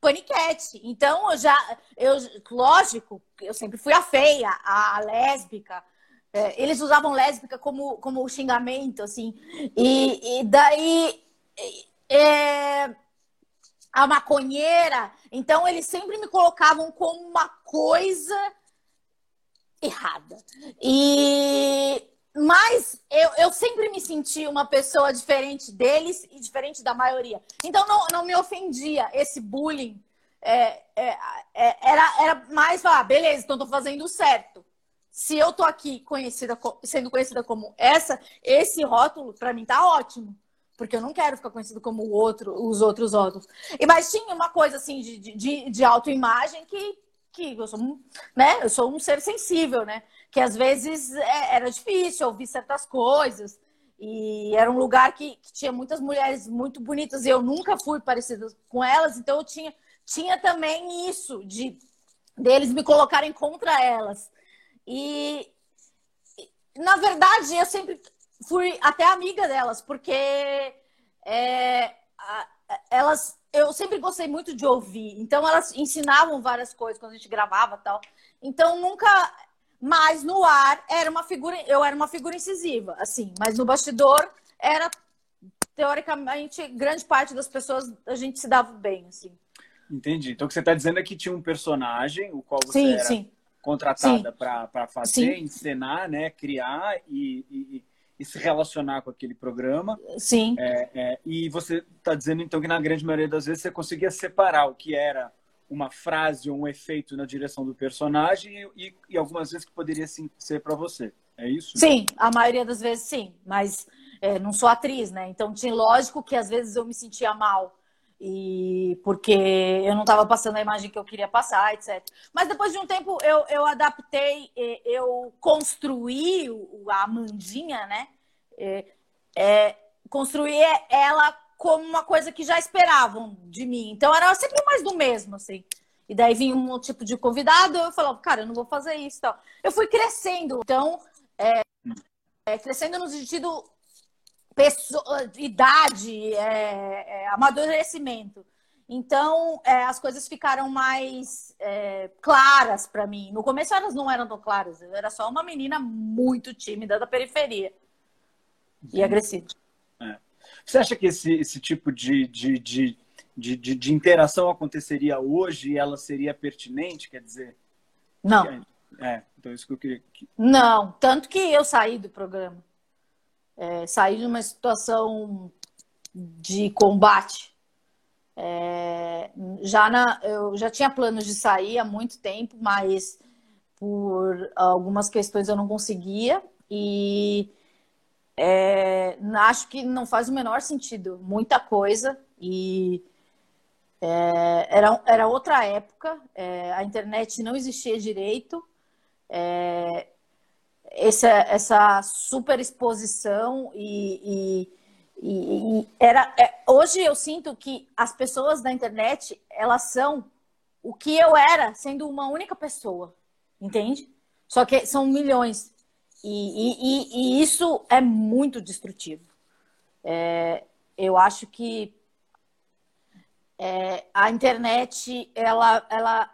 paniquete. Então, eu já, eu, lógico, eu sempre fui a feia, a, a lésbica. É, eles usavam lésbica como, como xingamento, assim. E, e daí, é, a maconheira. Então, eles sempre me colocavam como uma coisa errada. E mas eu, eu sempre me senti uma pessoa diferente deles e diferente da maioria. Então não, não me ofendia esse bullying é, é, é, era, era mais falar, beleza, então tô fazendo certo. Se eu tô aqui conhecida, sendo conhecida como essa, esse rótulo, para mim, tá ótimo. Porque eu não quero ficar conhecido como o outro, os outros rótulos. E, mas tinha uma coisa assim de, de, de autoimagem que, que eu sou, né? Eu sou um ser sensível, né? Que às vezes é, era difícil ouvir certas coisas. E era um lugar que, que, tinha muitas mulheres muito bonitas e eu nunca fui parecida com elas, então eu tinha, tinha também isso de deles me colocarem contra elas. E na verdade eu sempre fui até amiga delas, porque é, elas eu sempre gostei muito de ouvir, então elas ensinavam várias coisas quando a gente gravava tal. Então nunca mas no ar era uma figura, eu era uma figura incisiva, assim, mas no bastidor era teoricamente grande parte das pessoas a gente se dava bem, assim. Entendi. Então o que você está dizendo é que tinha um personagem, o qual você sim, era sim. contratada para fazer, sim. encenar, né, criar e, e, e, se relacionar com aquele programa. Sim. É, é, e você está dizendo então que na grande maioria das vezes você conseguia separar o que era uma frase ou um efeito na direção do personagem e, e algumas vezes que poderia sim, ser para você. É isso? Sim, a maioria das vezes sim, mas é, não sou atriz, né? Então tinha lógico que às vezes eu me sentia mal e porque eu não estava passando a imagem que eu queria passar, etc. Mas depois de um tempo eu, eu adaptei, eu construí a Amandinha, né? É, é, construí ela como uma coisa que já esperavam de mim. Então era sempre mais do mesmo, assim. E daí vinha um tipo de convidado, eu falava, cara, eu não vou fazer isso tal. Eu fui crescendo, então, é, é, crescendo no sentido pessoa, idade, é, é amadurecimento. Então, é, as coisas ficaram mais é, claras para mim. No começo elas não eram tão claras, eu era só uma menina muito tímida da periferia e agressiva. É. Você acha que esse, esse tipo de, de, de, de, de, de interação aconteceria hoje e ela seria pertinente? Quer dizer. Não. É, então isso que eu queria. Não, tanto que eu saí do programa. É, saí de uma situação de combate. É, já na, eu já tinha planos de sair há muito tempo, mas por algumas questões eu não conseguia. E é, acho que não faz o menor sentido. Muita coisa e é, era, era outra época, é, a internet não existia direito, é, essa, essa super exposição e, e, e, e era é, hoje eu sinto que as pessoas da internet elas são o que eu era sendo uma única pessoa, entende? Só que são milhões e, e, e isso é muito destrutivo. É, eu acho que é, a internet ela, ela,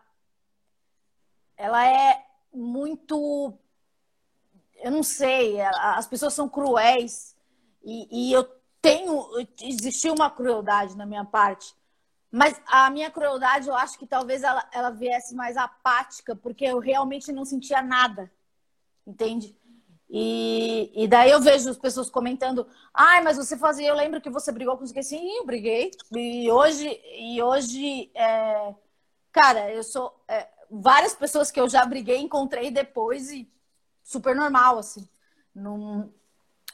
ela é muito. Eu não sei, as pessoas são cruéis e, e eu tenho. Existiu uma crueldade na minha parte, mas a minha crueldade eu acho que talvez ela, ela viesse mais apática, porque eu realmente não sentia nada, entende? E, e daí eu vejo as pessoas comentando, ai, mas você fazia, eu lembro que você brigou com isso. Sim, eu briguei. E hoje, e hoje é... cara, eu sou. É... várias pessoas que eu já briguei, encontrei depois e super normal, assim. Não...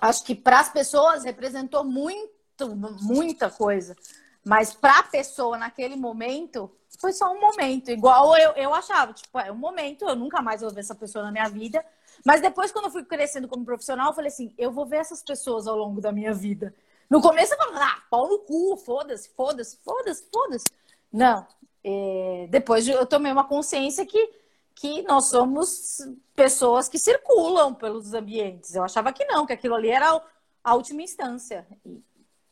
Acho que para as pessoas representou muito, muita coisa. Mas para a pessoa naquele momento, foi só um momento. Igual eu, eu achava, tipo, é um momento, eu nunca mais vou ver essa pessoa na minha vida. Mas depois, quando eu fui crescendo como profissional, eu falei assim: eu vou ver essas pessoas ao longo da minha vida. No começo eu falava, ah, pau no cu, foda-se, foda-se, foda-se, foda-se. Não. É... depois eu tomei uma consciência que, que nós somos pessoas que circulam pelos ambientes. Eu achava que não, que aquilo ali era a última instância. E,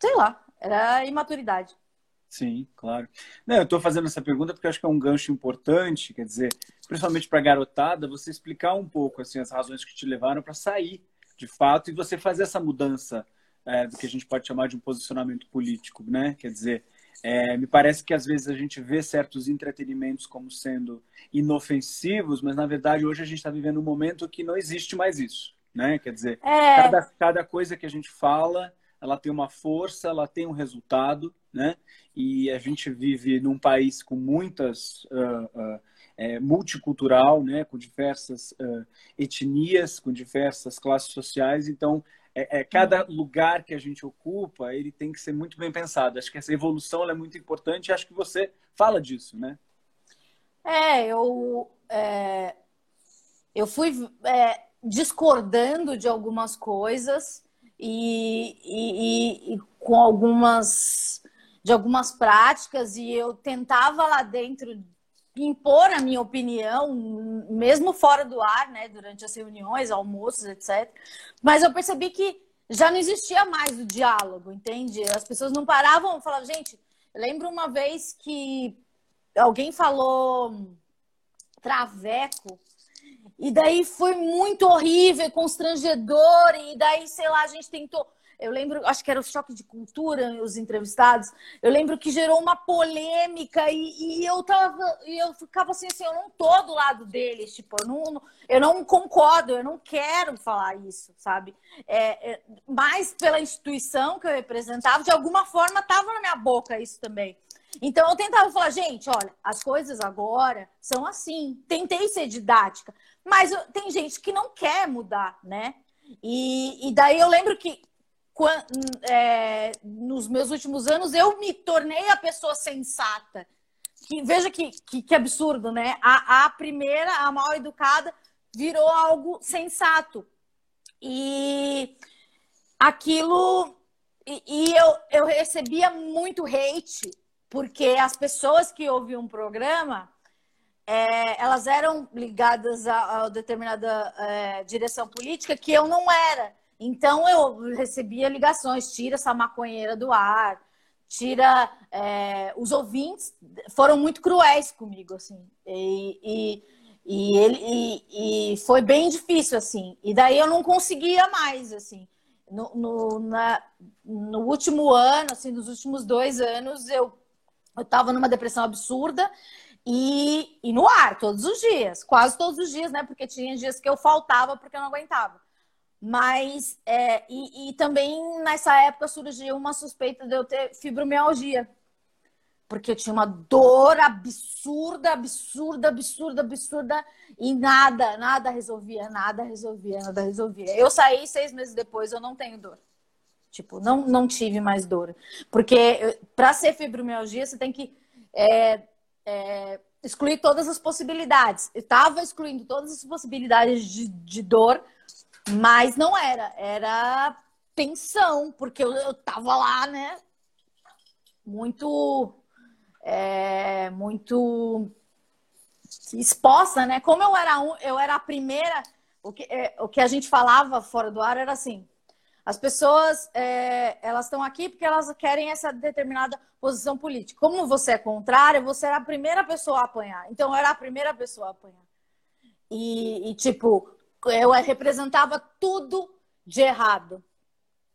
sei lá, era imaturidade. Sim, claro. Não, eu estou fazendo essa pergunta porque acho que é um gancho importante, quer dizer, principalmente para a garotada, você explicar um pouco assim, as razões que te levaram para sair, de fato, e você fazer essa mudança é, do que a gente pode chamar de um posicionamento político, né? Quer dizer, é, me parece que às vezes a gente vê certos entretenimentos como sendo inofensivos, mas na verdade hoje a gente está vivendo um momento que não existe mais isso, né? Quer dizer, é... cada, cada coisa que a gente fala ela tem uma força, ela tem um resultado, né? E a gente vive num país com muitas uh, uh, é, multicultural, né? Com diversas uh, etnias, com diversas classes sociais. Então, é, é, cada lugar que a gente ocupa, ele tem que ser muito bem pensado. Acho que essa evolução é muito importante. Acho que você fala disso, né? É, eu é, eu fui é, discordando de algumas coisas e, e, e, com algumas de algumas práticas e eu tentava lá dentro impor a minha opinião, mesmo fora do ar, né, durante as reuniões, almoços, etc. Mas eu percebi que já não existia mais o diálogo, entende? As pessoas não paravam, falavam, gente, eu lembro uma vez que alguém falou traveco e daí foi muito horrível, constrangedor. E daí, sei lá, a gente tentou. Eu lembro, acho que era o choque de cultura, os entrevistados. Eu lembro que gerou uma polêmica e, e eu tava, e eu ficava assim, assim, eu não tô do lado deles, tipo, eu não, eu não concordo, eu não quero falar isso, sabe? É, é, mas pela instituição que eu representava, de alguma forma tava na minha boca isso também. Então eu tentava falar, gente, olha, as coisas agora são assim. Tentei ser didática, mas tem gente que não quer mudar, né? E, e daí eu lembro que quando, é, nos meus últimos anos eu me tornei a pessoa sensata. Que, veja que, que, que absurdo, né? A, a primeira, a mal educada, virou algo sensato. E aquilo. E, e eu, eu recebia muito hate porque as pessoas que ouviam o programa é, elas eram ligadas a, a determinada é, direção política que eu não era. Então eu recebia ligações, tira essa maconheira do ar, tira. É, os ouvintes foram muito cruéis comigo, assim. E, e, e ele e, e, foi bem difícil, assim. E daí eu não conseguia mais, assim. No, no, na, no último ano, assim, nos últimos dois anos, eu eu estava numa depressão absurda e, e no ar, todos os dias, quase todos os dias, né? Porque tinha dias que eu faltava porque eu não aguentava. Mas, é, e, e também nessa época surgiu uma suspeita de eu ter fibromialgia. Porque eu tinha uma dor absurda, absurda, absurda, absurda, e nada, nada resolvia, nada resolvia, nada resolvia. Eu saí seis meses depois, eu não tenho dor. Tipo, não, não tive mais dor. Porque para ser fibromialgia, você tem que é, é, excluir todas as possibilidades. Eu estava excluindo todas as possibilidades de, de, dor, mas não era. Era tensão, porque eu, eu tava lá, né? Muito. É, muito exposta, né? Como eu era, um, eu era a primeira, o que, é, o que a gente falava fora do ar era assim: as pessoas, é, elas estão aqui porque elas querem essa determinada posição política. Como você é contrária, você era a primeira pessoa a apanhar. Então, eu era a primeira pessoa a apanhar. E, e tipo, eu representava tudo de errado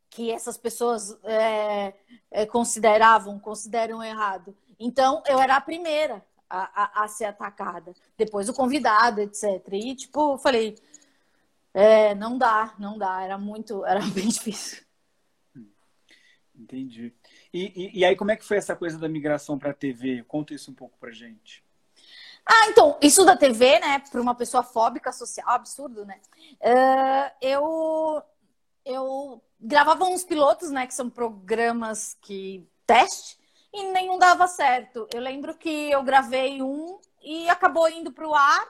que essas pessoas é, é, consideravam, consideram errado. Então, eu era a primeira a, a, a ser atacada. Depois o convidado, etc. E, tipo, eu falei, é, não dá, não dá. Era muito, era bem difícil. Entendi. E, e, e aí, como é que foi essa coisa da migração para a TV? Conta isso um pouco para gente. Ah, então, isso da TV, né, para uma pessoa fóbica social, absurdo, né? Uh, eu, eu gravava uns pilotos, né, que são programas que teste, e nenhum dava certo. Eu lembro que eu gravei um e acabou indo para o ar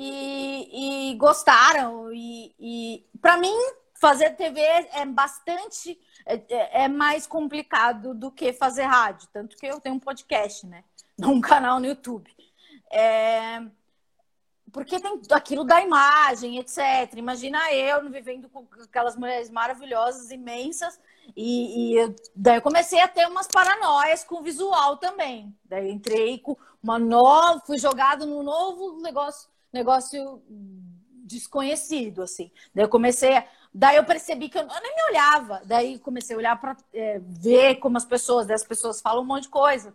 e, e gostaram. E, e para mim, fazer TV é bastante é, é, é, mais complicado do que fazer rádio. Tanto que eu tenho um podcast, né? Um canal no YouTube. É... Porque tem aquilo da imagem, etc. Imagina eu vivendo com aquelas mulheres maravilhosas, imensas, e, e daí eu comecei a ter umas paranoias com o visual também. Daí entrei com uma nova, fui jogado num novo negócio negócio desconhecido, assim. Daí eu comecei, a... daí eu percebi que eu, eu nem me olhava, daí comecei a olhar para é, ver como as pessoas, as pessoas falam um monte de coisa.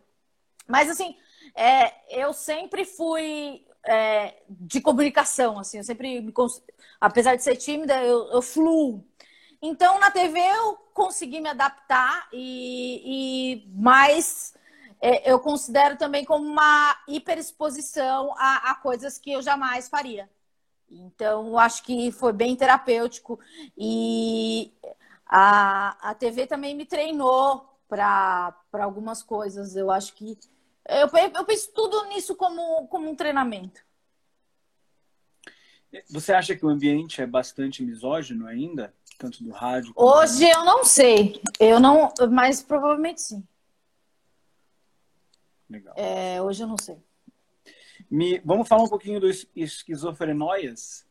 Mas assim, é, eu sempre fui é, de comunicação, assim, eu sempre me apesar de ser tímida, eu, eu fluo. Então, na TV eu consegui me adaptar e, e mais eu considero também como uma hiperexposição a, a coisas que eu jamais faria. Então, acho que foi bem terapêutico e a, a TV também me treinou para algumas coisas. Eu acho que eu, eu penso tudo nisso como, como um treinamento. Você acha que o ambiente é bastante misógino ainda? Tanto do rádio? Hoje eu não sei. Eu não. Mas provavelmente sim. Legal. É, hoje eu não sei. Me, vamos falar um pouquinho do esquizofrenóias?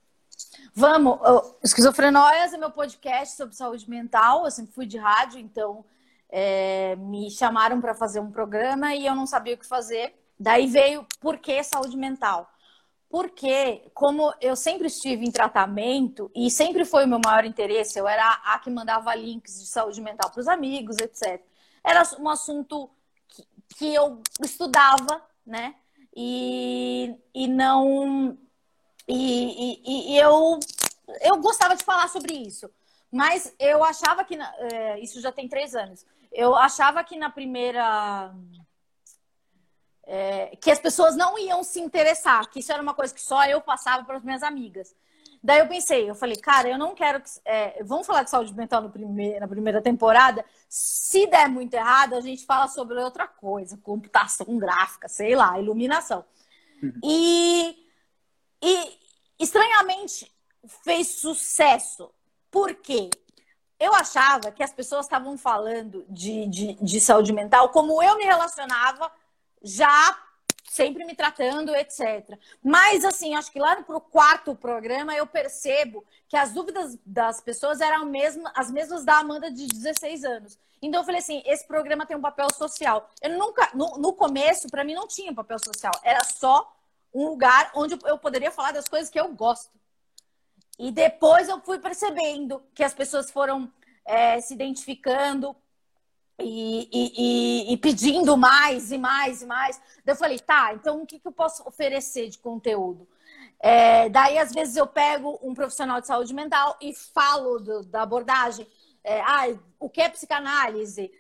Vamos. Esquizofrenóias é meu podcast sobre saúde mental. Eu sempre fui de rádio, então é, me chamaram para fazer um programa e eu não sabia o que fazer. Daí veio por que saúde mental? Porque, como eu sempre estive em tratamento e sempre foi o meu maior interesse, eu era a que mandava links de saúde mental para os amigos, etc. Era um assunto que, eu estudava, né? E, e não. E, e, e, eu, eu gostava de falar sobre isso. Mas eu achava que. É, isso já tem três anos. Eu achava que na primeira é, que as pessoas não iam se interessar, que isso era uma coisa que só eu passava para as minhas amigas. Daí eu pensei, eu falei, cara, eu não quero que. É, vamos falar de saúde mental no primeir, na primeira temporada. Se der muito errado, a gente fala sobre outra coisa, computação gráfica, sei lá, iluminação. Uhum. E, e estranhamente fez sucesso. Por quê? Eu achava que as pessoas estavam falando de, de, de saúde mental como eu me relacionava já sempre me tratando, etc. Mas, assim, acho que lá no quarto programa eu percebo que as dúvidas das pessoas eram mesmo, as mesmas da Amanda de 16 anos. Então eu falei assim, esse programa tem um papel social. Eu nunca, no, no começo, para mim não tinha papel social. Era só um lugar onde eu poderia falar das coisas que eu gosto. E depois eu fui percebendo que as pessoas foram é, se identificando e, e, e, pedindo mais e mais e mais. Daí eu falei, tá, então o que, que eu posso oferecer de conteúdo? É, daí, às vezes, eu pego um profissional de saúde mental e falo do, da abordagem. É, ah, o que é psicanálise?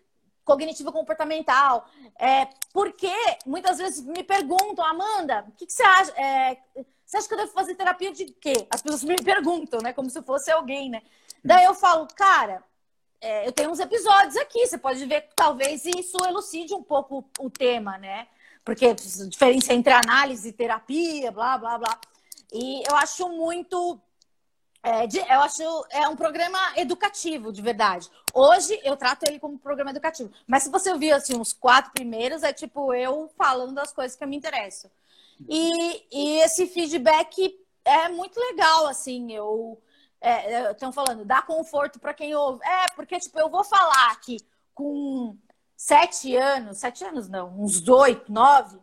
Cognitiva comportamental. É, porque muitas vezes me perguntam, Amanda, o que, que você acha? É, você acha que eu devo fazer terapia de quê? As pessoas me perguntam, né? Como se fosse alguém, né? Daí eu falo, cara, é, eu tenho uns episódios aqui, você pode ver talvez isso elucide um pouco o tema, né? Porque a diferença entre análise e terapia, blá, blá, blá. E eu acho muito. É, de, eu acho é um programa educativo, de verdade. Hoje eu trato ele como programa educativo. Mas se você ouvir assim, os quatro primeiros, é tipo eu falando as coisas que me interessam. E, e esse feedback é muito legal, assim. Eu estão é, falando, dá conforto para quem ouve. É, porque, tipo, eu vou falar que com sete anos, sete anos não, uns oito, nove,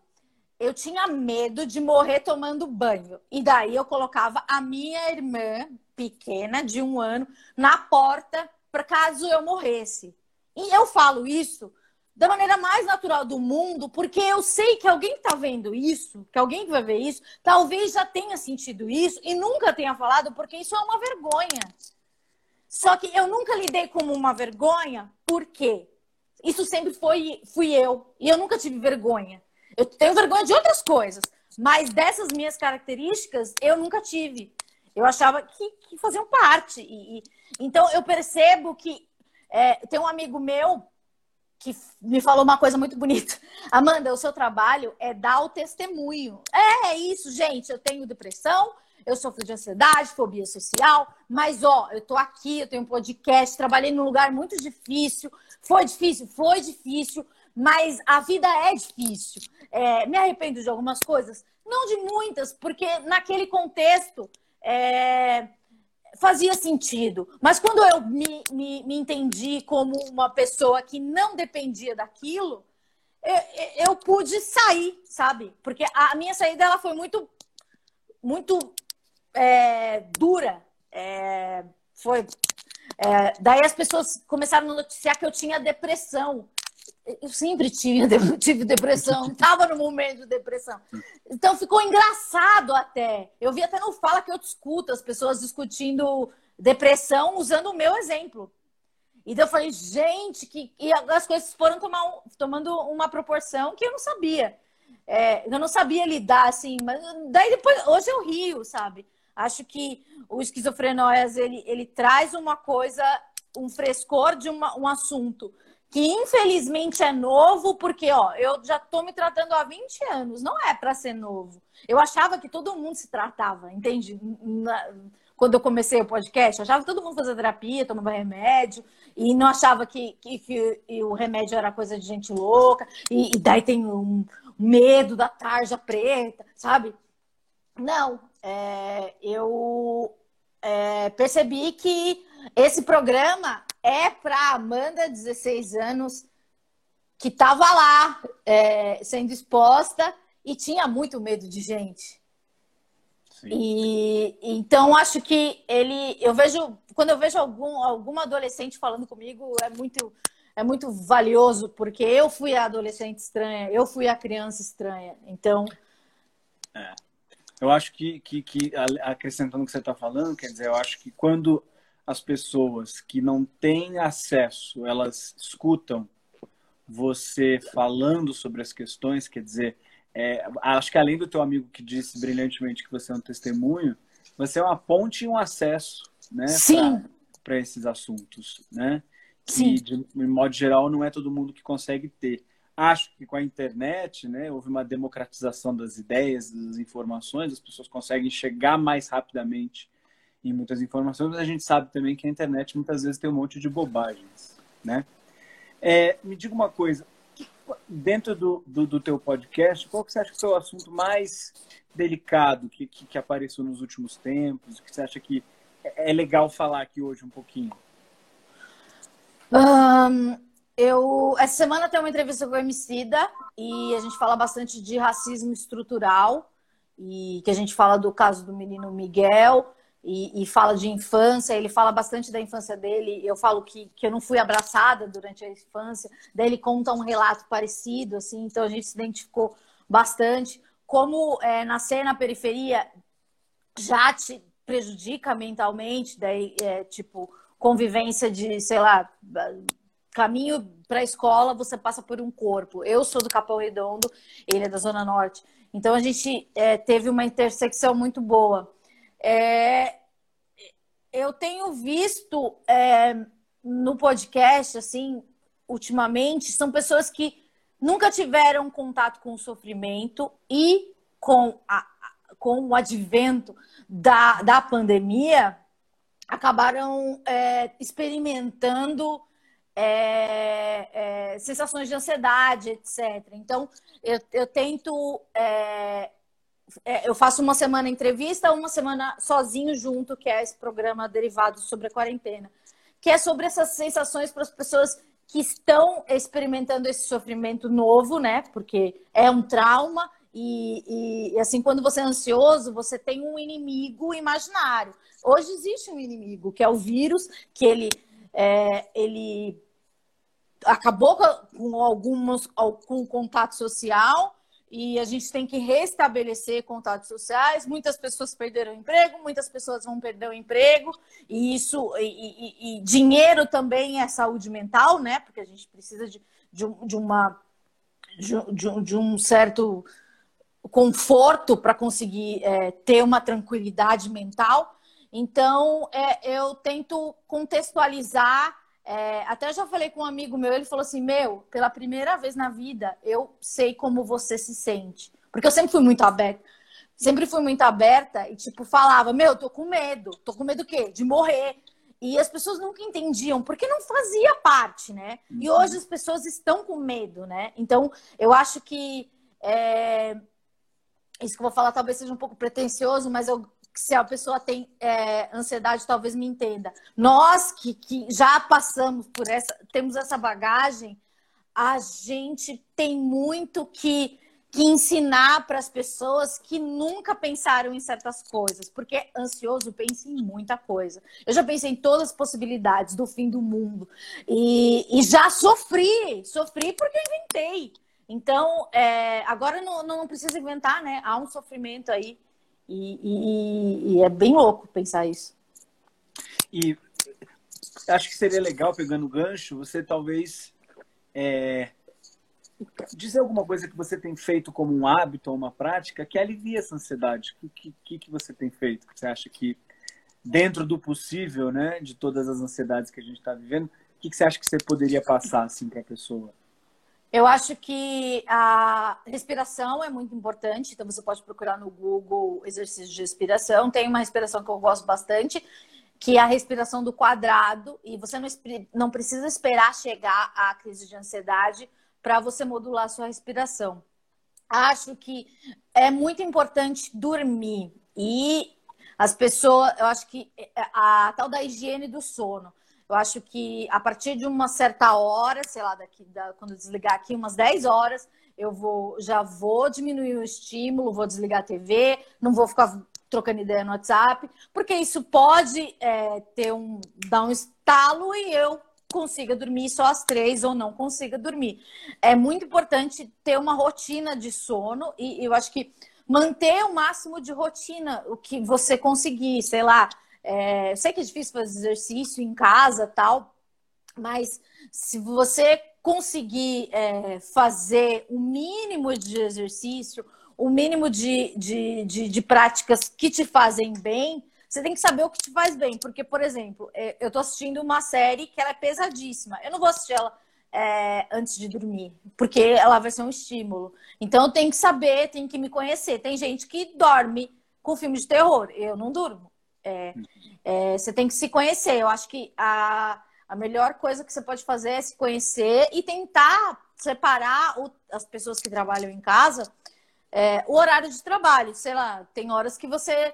eu tinha medo de morrer tomando banho. E daí eu colocava a minha irmã pequena, de um ano, na porta para caso eu morresse. E eu falo isso da maneira mais natural do mundo, porque eu sei que alguém está vendo isso, que alguém que vai ver isso, talvez já tenha sentido isso e nunca tenha falado, porque isso é uma vergonha. Só que eu nunca lidei como uma vergonha, por quê? Isso sempre foi fui eu, e eu nunca tive vergonha. Eu tenho vergonha de outras coisas, mas dessas minhas características eu nunca tive. Eu achava que, que faziam parte. E, e, então eu percebo que é, tem um amigo meu que me falou uma coisa muito bonita. Amanda, o seu trabalho é dar o testemunho. É, é isso, gente. Eu tenho depressão, eu sofro de ansiedade, fobia social, mas ó, eu tô aqui, eu tenho um podcast, trabalhei num lugar muito difícil. Foi difícil, foi difícil, mas a vida é difícil. É, me arrependo de algumas coisas, não de muitas, porque naquele contexto é, fazia sentido. Mas quando eu me, me, me, entendi como uma pessoa que não dependia daquilo, eu, eu, pude sair, sabe? Porque a minha saída ela foi muito, muito é, dura. É, foi. É, daí as pessoas começaram a noticiar que eu tinha depressão eu sempre tive, tive depressão, estava no momento de depressão. Então ficou engraçado até. Eu vi até no Fala que eu discuto as pessoas discutindo depressão usando o meu exemplo. Então eu falei, gente, que e as coisas foram um, tomando uma proporção que eu não sabia. É, eu não sabia lidar assim, mas daí depois, hoje eu rio, sabe? Acho que o esquizofrenóias ele, ele traz uma coisa, um frescor de uma, um assunto que infelizmente é novo, porque ó, eu já tô me tratando há 20 anos, não é para ser novo. Eu achava que todo mundo se tratava, entende? Na, quando eu comecei o podcast, eu achava que todo mundo fazia terapia, tomava remédio, e não achava que, que, que o remédio era coisa de gente louca, e, e daí tem um medo da tarja preta, sabe? Não, é, eu é, percebi que esse programa é para Amanda, 16 anos, que estava lá é, sendo exposta e tinha muito medo de gente. Sim. E então acho que ele, eu vejo quando eu vejo algum alguma adolescente falando comigo é muito é muito valioso porque eu fui a adolescente estranha, eu fui a criança estranha. Então é. eu acho que, que, que acrescentando o que você está falando, quer dizer, eu acho que quando as pessoas que não têm acesso, elas escutam você falando sobre as questões, quer dizer, é, acho que além do teu amigo que disse brilhantemente que você é um testemunho, você é uma ponte e um acesso, né, para esses assuntos, né? Sim. E de, de modo geral não é todo mundo que consegue ter. Acho que com a internet, né, houve uma democratização das ideias, das informações, as pessoas conseguem chegar mais rapidamente em muitas informações, mas a gente sabe também que a internet muitas vezes tem um monte de bobagens, né? É, me diga uma coisa, dentro do, do, do, teu podcast, qual que você acha que é o assunto mais delicado que, que, que apareceu nos últimos tempos, que você acha que é, é legal falar aqui hoje um pouquinho? Um, eu, essa semana tem uma entrevista com o Emicida e a gente fala bastante de racismo estrutural e que a gente fala do caso do menino Miguel e, e, fala de infância, ele fala bastante da infância dele. Eu falo que, que eu não fui abraçada durante a infância, daí ele conta um relato parecido, assim, então a gente se identificou bastante. Como é, nascer na periferia já te prejudica mentalmente, daí, é, tipo, convivência de, sei lá, caminho para a escola, você passa por um corpo. Eu sou do Capão Redondo, ele é da Zona Norte. Então a gente é, teve uma intersecção muito boa. É, eu tenho visto é, no podcast, assim, ultimamente, são pessoas que nunca tiveram contato com o sofrimento e com, a, com o advento da, da pandemia, acabaram é, experimentando é, é, sensações de ansiedade, etc. Então, eu, eu tento é, eu faço uma semana entrevista, uma semana sozinho junto, que é esse programa derivado sobre a quarentena, que é sobre essas sensações para as pessoas que estão experimentando esse sofrimento novo, né? Porque é um trauma e, e, assim quando você é ansioso, você tem um inimigo imaginário. Hoje existe um inimigo que é o vírus, que ele é, ele acabou com algumas com o contato social e a gente tem que restabelecer contatos sociais. Muitas pessoas perderam o emprego, muitas pessoas vão perder o emprego, e isso e, e, e dinheiro também é saúde mental, né? Porque a gente precisa de, de, de uma de, de, um certo conforto para conseguir é, ter uma tranquilidade mental. Então, é, eu tento contextualizar é, até já falei com um amigo meu, ele falou assim: Meu, pela primeira vez na vida, eu sei como você se sente. Porque eu sempre fui muito aberta. Sempre fui muito aberta e, tipo, falava: Meu, tô com medo. Tô com medo do quê? De morrer. E as pessoas nunca entendiam, porque não fazia parte, né? Uhum. E hoje as pessoas estão com medo, né? Então, eu acho que. É... Isso que eu vou falar talvez seja um pouco pretencioso, mas eu se a pessoa tem é, ansiedade, talvez me entenda. Nós que, que já passamos por essa, temos essa bagagem, a gente tem muito que, que ensinar para as pessoas que nunca pensaram em certas coisas, porque ansioso pensa em muita coisa. Eu já pensei em todas as possibilidades do fim do mundo e, e já sofri, sofri porque inventei. Então, é, agora não, não precisa inventar, né? Há um sofrimento aí e, e, e, é bem louco pensar isso. e acho que seria legal, pegando o gancho, você talvez é, dizer alguma coisa que você tem feito como um hábito ou uma prática que alivia essa ansiedade. O que, que, que você tem feito? Você acha que, dentro do possível, né, de todas as ansiedades que a gente está vivendo, o que, que você acha que você poderia passar assim, para a pessoa? Eu acho que a respiração é muito importante, então você pode procurar no Google exercício de respiração. Tem uma respiração que eu gosto bastante, que é a respiração do quadrado, e você não, não precisa esperar chegar à crise de ansiedade para você modular a sua respiração. Acho que é muito importante dormir e as pessoas, eu acho que é, a, a tal da higiene do sono. Eu acho que a partir de uma certa hora, sei lá, daqui da, quando desligar aqui, umas 10 horas, eu vou já vou diminuir o estímulo, vou desligar a TV, não vou ficar trocando ideia no WhatsApp, porque isso pode é, ter um dar um estalo e eu consiga dormir só às três ou não consiga dormir. É muito importante ter uma rotina de sono e eu acho que manter o máximo de rotina, o que você conseguir, sei lá, é, sei que é difícil fazer exercício em casa tal, mas se você conseguir é, fazer o mínimo de exercício, o mínimo de, de, de, de, práticas que te fazem bem, você tem que saber o que te faz bem. Porque, por exemplo, é, eu estou assistindo uma série que ela é pesadíssima. Eu não vou assistir ela é, antes de dormir, porque ela vai ser um estímulo. Então, eu tenho que saber, tenho que me conhecer. Tem gente que dorme com filme de terror. Eu não durmo. É, é, você tem que se conhecer. Eu acho que a, a melhor coisa que você pode fazer é se conhecer e tentar separar o, as pessoas que trabalham em casa é, o horário de trabalho. Sei lá, tem horas que você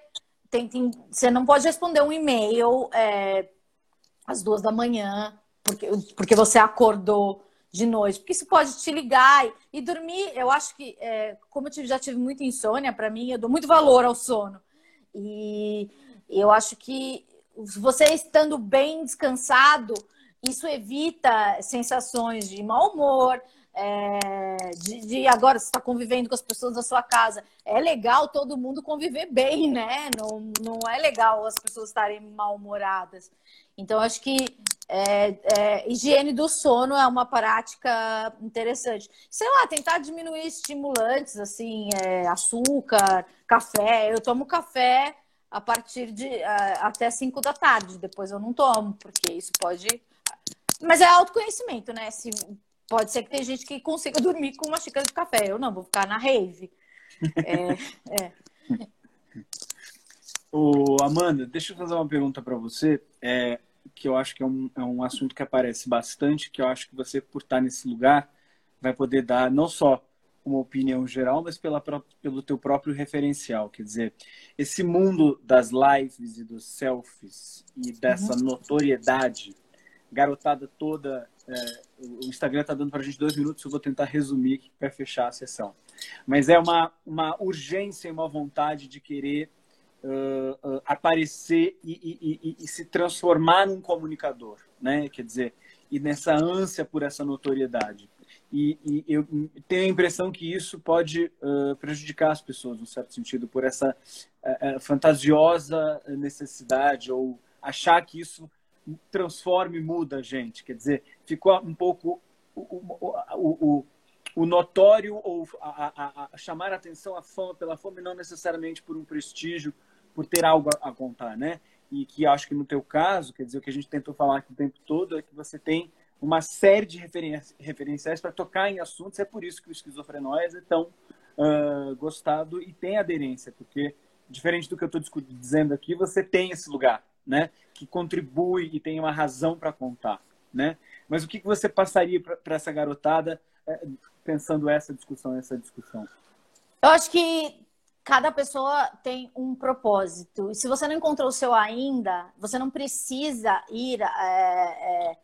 tem, tem você não pode responder um e-mail é, às duas da manhã porque, porque você acordou de noite, porque isso pode te ligar e, e dormir. Eu acho que, é, como eu tive, já tive muita insônia, para mim, eu dou muito valor ao sono. E eu acho que você estando bem descansado, isso evita sensações de mau humor, é, de, de, agora você está convivendo com as pessoas da sua casa. É legal todo mundo conviver bem, né? Não, não é legal as pessoas estarem mal-humoradas. Então, acho que é, é, higiene do sono é uma prática interessante. Sei lá, tentar diminuir estimulantes, assim, é, açúcar, café. Eu tomo café a partir de uh, até 5 da tarde. Depois eu não tomo, porque isso pode. Mas é autoconhecimento, né? Se, pode ser que tem gente que consiga dormir com uma xícara de café. Eu não, vou ficar na rave. É, é. Amanda, deixa eu fazer uma pergunta para você, é, que eu acho que é um, é um assunto que aparece bastante, que eu acho que você, por estar nesse lugar, vai poder dar não só uma opinião geral, mas pela, pelo teu próprio referencial. Quer dizer, esse mundo das lives e dos selfies e dessa uhum. notoriedade, garotada toda. É, o Instagram está dando para a gente dois minutos, eu vou tentar resumir para fechar a sessão. Mas é uma, uma urgência e uma vontade de querer uh, uh, aparecer e, e, e, e se transformar num comunicador, né? Quer dizer, e nessa ânsia por essa notoriedade. E, e, eu tenho a impressão que isso pode uh, prejudicar as pessoas, no certo sentido, por essa uh, fantasiosa necessidade ou achar que isso transforma e muda a gente. Quer dizer, ficou um pouco o, o, o, o notório ou a, a, a, chamar a atenção a fama pela fome, não necessariamente por um prestígio, por ter algo a, a contar, né? E que acho que no teu caso, quer dizer, o que a gente tentou falar aqui o tempo todo é que você tem uma série de referenciais para tocar em assuntos. É por isso que o esquizofrenóis é tão uh, gostado e tem aderência, porque, diferente do que eu estou dizendo aqui, você tem esse lugar, né? Que contribui e tem uma razão para contar, né? Mas o que, que você passaria para essa garotada eh, pensando essa discussão, essa discussão? Eu acho que cada pessoa tem um propósito. E se você não encontrou o seu ainda, você não precisa ir é, é,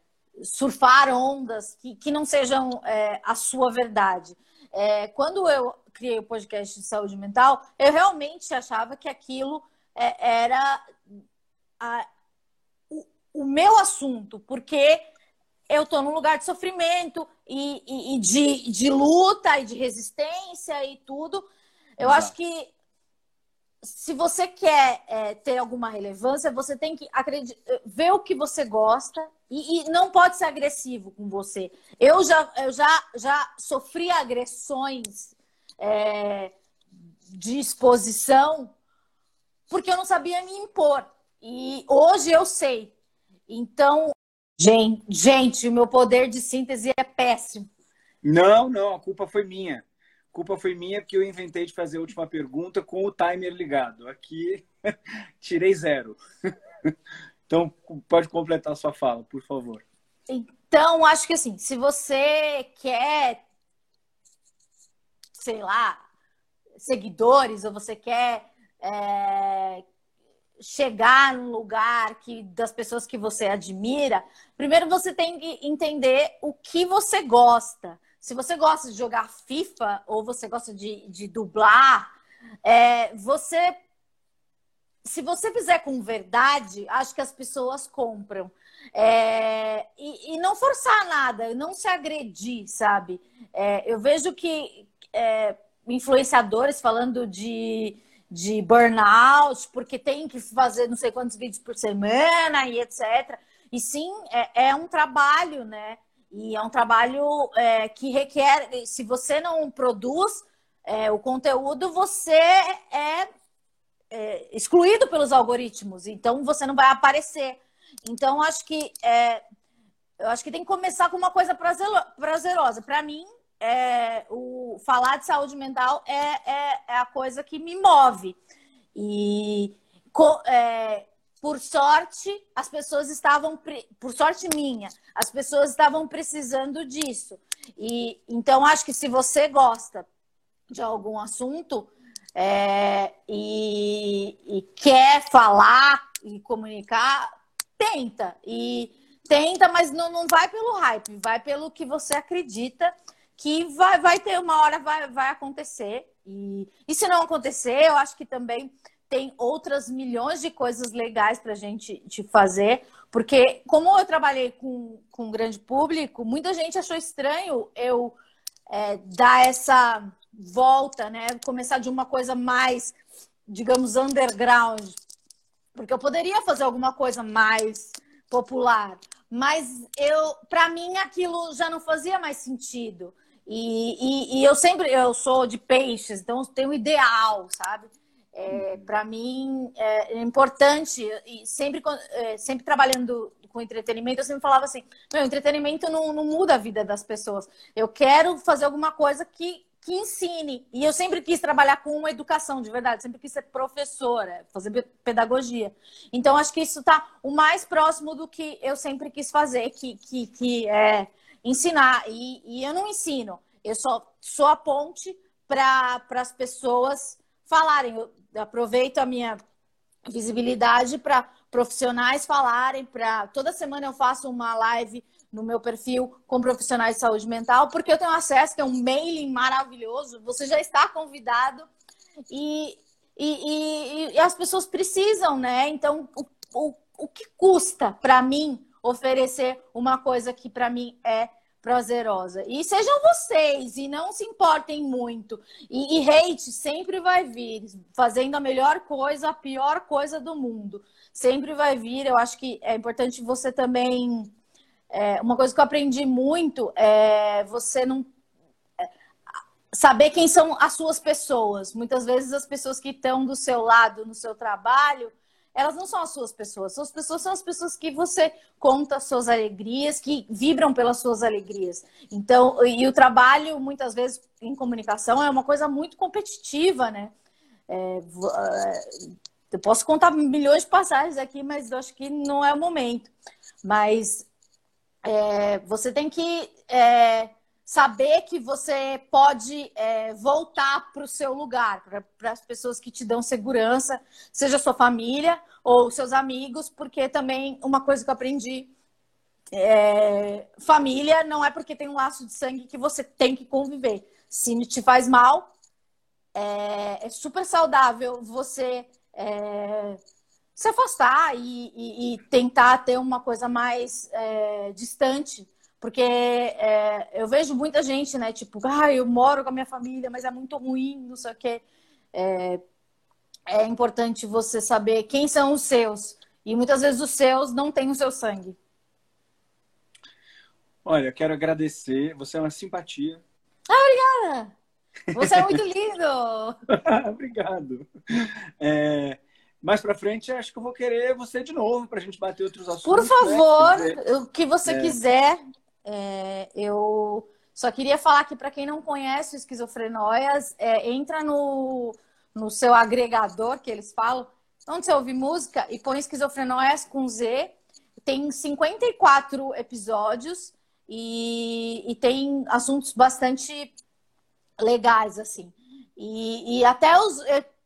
surfar ondas que, que não sejam é, a sua verdade. É, quando eu criei o podcast de saúde mental, eu realmente achava que aquilo é, era a, o, o, meu assunto, porque eu estou num lugar de sofrimento e, e, e, de, de luta e de resistência e tudo. Eu Exato. acho que se você quer é, ter alguma relevância, você tem que ver o que você gosta e, e, não pode ser agressivo com você. Eu já, eu já, já sofri agressões é, de exposição porque eu não sabia me impor. E hoje eu sei. Então, gente, gente, o meu poder de síntese é péssimo. Não, não, a culpa foi minha culpa foi minha porque eu inventei de fazer a última pergunta com o timer ligado. Aqui tirei zero. Então, pode completar a sua fala, por favor. Então, acho que assim, se você quer, sei lá, seguidores, ou você quer é, chegar num lugar que das pessoas que você admira, primeiro você tem que entender o que você gosta. Se você gosta de jogar FIFA ou você gosta de, de dublar, é, você. Se você fizer com verdade, acho que as pessoas compram. É, e, e, não forçar nada, não se agredir, sabe? É, eu vejo que é, influenciadores falando de, de burnout, porque tem que fazer não sei quantos vídeos por semana e etc. E sim, é, é um trabalho, né? E é um trabalho é, que requer, se você não produz é, o conteúdo, você é, é, excluído pelos algoritmos. Então você não vai aparecer. Então acho que é, eu acho que tem que começar com uma coisa prazerosa. Para mim, é, o falar de saúde mental é, é, é, a coisa que me move. E é, por sorte, as pessoas estavam, por sorte minha, as pessoas estavam precisando disso. E então acho que se você gosta de algum assunto é, e, e, quer falar e comunicar, tenta. E tenta, mas não, não vai pelo hype, vai pelo que você acredita que vai, vai ter uma hora, vai, vai acontecer. E, e se não acontecer, eu acho que também tem outras milhões de coisas legais para a gente te fazer, porque como eu trabalhei com, com um grande público, muita gente achou estranho eu é, dar essa volta, né? Começar de uma coisa mais, digamos, underground, porque eu poderia fazer alguma coisa mais popular, mas eu, para mim, aquilo já não fazia mais sentido. E, e, e eu sempre, eu sou de peixes, então tenho um ideal, sabe? É, para mim é importante e sempre, é, sempre trabalhando com entretenimento, eu sempre falava assim: meu, entretenimento não, não muda a vida das pessoas. Eu quero fazer alguma coisa que, que ensine. E eu sempre quis trabalhar com uma educação, de verdade, sempre quis ser professora, fazer pedagogia. Então, acho que isso está o mais próximo do que eu sempre quis fazer, que, que, que é ensinar. E, e eu não ensino, eu só sou a ponte para as pessoas falarem. Eu aproveito a minha visibilidade para profissionais falarem, para toda semana eu faço uma live no meu perfil com profissionais de saúde mental, porque eu tenho acesso, que é um mailing maravilhoso, você já está convidado e, e, e, e as pessoas precisam, né? Então, o, o, o que custa para mim oferecer uma coisa que para mim é prazerosa. E sejam vocês, e não se importem muito. E, e, hate sempre vai vir, fazendo a melhor coisa, a pior coisa do mundo. Sempre vai vir. Eu acho que é importante você também. É, uma coisa que eu aprendi muito é você não. É, saber quem são as suas pessoas. Muitas vezes as pessoas que estão do seu lado no seu trabalho elas não são as suas pessoas. Suas pessoas são as pessoas que você conta as suas alegrias, que vibram pelas suas alegrias. Então, e o trabalho, muitas vezes, em comunicação, é uma coisa muito competitiva, né? É, é, eu posso contar milhões de passagens aqui, mas acho que não é o momento. Mas é, você tem que é, saber que você pode é, voltar para o seu lugar, para as pessoas que te dão segurança, seja sua família ou seus amigos, porque também uma coisa que eu aprendi é, família não é porque tem um laço de sangue que você tem que conviver. Se te faz mal, é, é super saudável você é, se afastar e, e, e, tentar ter uma coisa mais é, distante porque é, eu vejo muita gente, né? Tipo, ah, eu moro com a minha família, mas é muito ruim, não sei o quê. É, é importante você saber quem são os seus. E muitas vezes os seus não têm o seu sangue. Olha, quero agradecer. Você é uma simpatia. Ah, obrigada! Você é muito lindo! Obrigado. É, mais para frente, acho que eu vou querer você de novo para a gente bater outros assuntos. Por né? favor, né? o que você é... quiser. É, eu só queria falar que para quem não conhece o Esquizofrenóias, é, entra no, no seu agregador que eles falam, onde você ouve música e põe Esquizofrenóias com Z. Tem 54 episódios e, e tem assuntos bastante legais, assim. E, e até os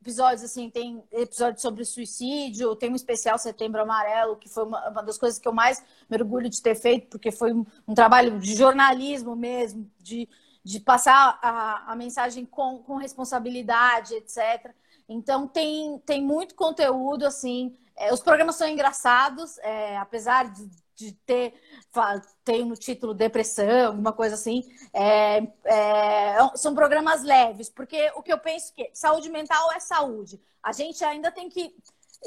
episódios, assim, tem episódio sobre suicídio, tem um especial Setembro Amarelo, que foi uma, uma das coisas que eu mais me orgulho de ter feito, porque foi um, um trabalho de jornalismo mesmo, de, de passar a, a mensagem com, com responsabilidade, etc. Então tem, tem muito conteúdo, assim. É, os programas são engraçados, é, apesar de, de ter tem no título depressão, alguma coisa assim. É, é, são programas leves, porque o que eu penso que saúde mental é saúde. A gente ainda tem que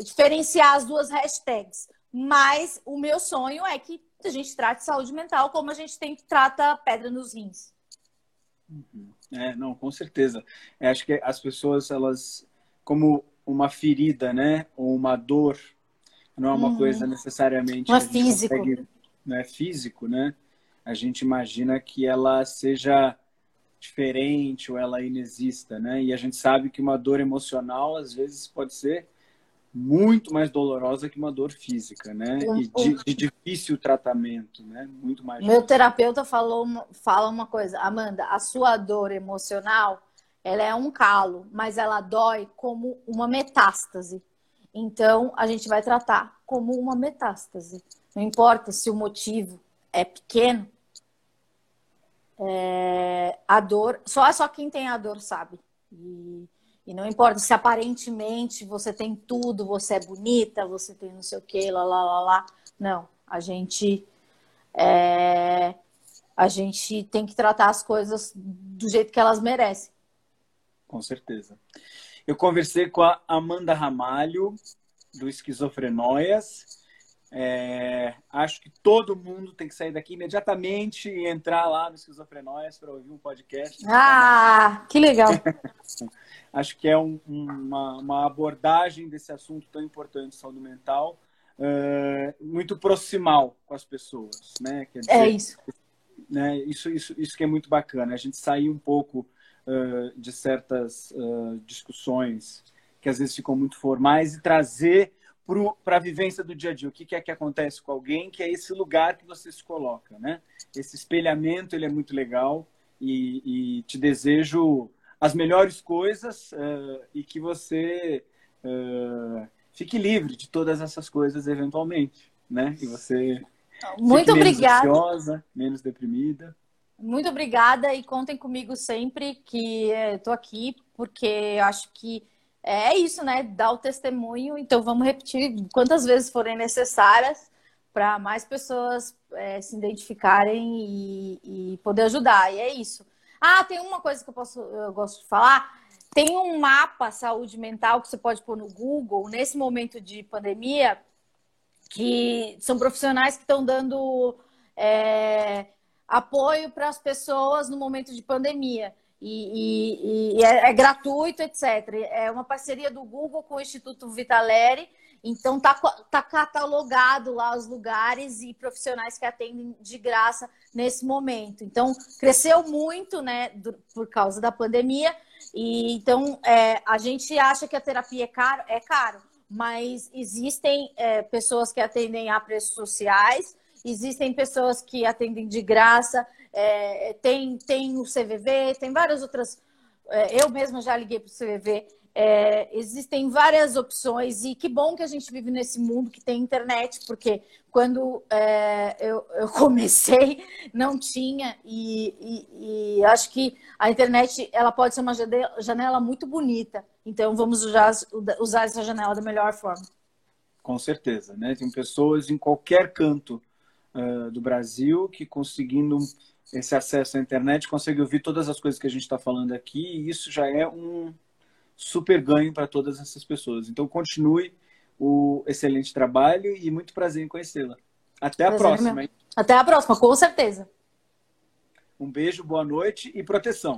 diferenciar as duas hashtags. Mas o meu sonho é que a gente trate saúde mental como a gente tem que trata pedra nos rins. Uhum. É, não, com certeza. Eu acho que as pessoas, elas, como uma ferida, né, ou uma dor, não é uma uhum. coisa necessariamente. Não é físico. Consegue, não é físico, né? A gente imagina que ela seja diferente ou ela inexista, né? E a gente sabe que uma dor emocional às vezes pode ser muito mais dolorosa que uma dor física, né? E de, de difícil tratamento, né? Muito mais. Meu difícil. terapeuta falou, fala uma coisa, Amanda, a sua dor emocional, ela é um calo, mas ela dói como uma metástase. Então, a gente vai tratar como uma metástase. Não importa se o motivo é pequeno, é, a dor, só, só quem tem a dor sabe. E, e, não importa se aparentemente você tem tudo, você é bonita, você tem não sei o que, lá, lá, lá, lá. Não, a gente. É, a gente tem que tratar as coisas do jeito que elas merecem. Com certeza. Eu conversei com a Amanda Ramalho, do Esquizofrenóias. É, acho que todo mundo tem que sair daqui imediatamente e entrar lá no Esquizofrenóias para ouvir um podcast. Ah, que legal! acho que é um, uma, uma, abordagem desse assunto tão importante, saúde mental, uh, muito proximal com as pessoas, né? Quer dizer, é isso. Né, isso, isso, isso que é muito bacana. A gente sair um pouco de certas uh, discussões que às vezes ficam muito formais e trazer para a vivência do dia a dia. O que, que, é que acontece com alguém, que é esse lugar que você se coloca, né? Esse espelhamento, ele é muito legal e, e te desejo as melhores coisas uh, e que você uh, fique livre de todas essas coisas eventualmente, né? E você muito obrigada, ansiosa, menos deprimida. Muito obrigada e contem comigo sempre que estou aqui, porque acho que é isso, né? Dar o testemunho. Então vamos repetir quantas vezes forem necessárias para mais pessoas é, se identificarem e, e, poder ajudar. E é isso. Ah, tem uma coisa que eu posso, eu gosto de falar. Tem um mapa saúde mental que você pode pôr no Google nesse momento de pandemia, que são profissionais que estão dando é, apoio para as pessoas no momento de pandemia. E, e, e é, é, gratuito, etc. É uma parceria do Google com o Instituto Vitaleri. Então tá, tá catalogado lá os lugares e profissionais que atendem de graça nesse momento. Então cresceu muito, né, por causa da pandemia. E então é, a gente acha que a terapia é caro, é caro, mas existem é, pessoas que atendem a preços sociais existem pessoas que atendem de graça, é, tem, tem o CVV, tem várias outras. É, eu mesma já liguei para o CVV. É, existem várias opções e que bom que a gente vive nesse mundo que tem internet, porque quando é, eu, eu, comecei não tinha e, e, e, acho que a internet ela pode ser uma janela muito bonita. Então vamos usar, usar essa janela da melhor forma. Com certeza, né? Tem pessoas em qualquer canto uh, do Brasil que conseguindo esse acesso à internet consegue ouvir todas as coisas que a gente está falando aqui e isso já é um super ganho para todas essas pessoas. Então, continue o excelente trabalho e muito prazer em conhecê-la. Até a próxima. Hein? Até a próxima, com certeza. Um beijo, boa noite e proteção.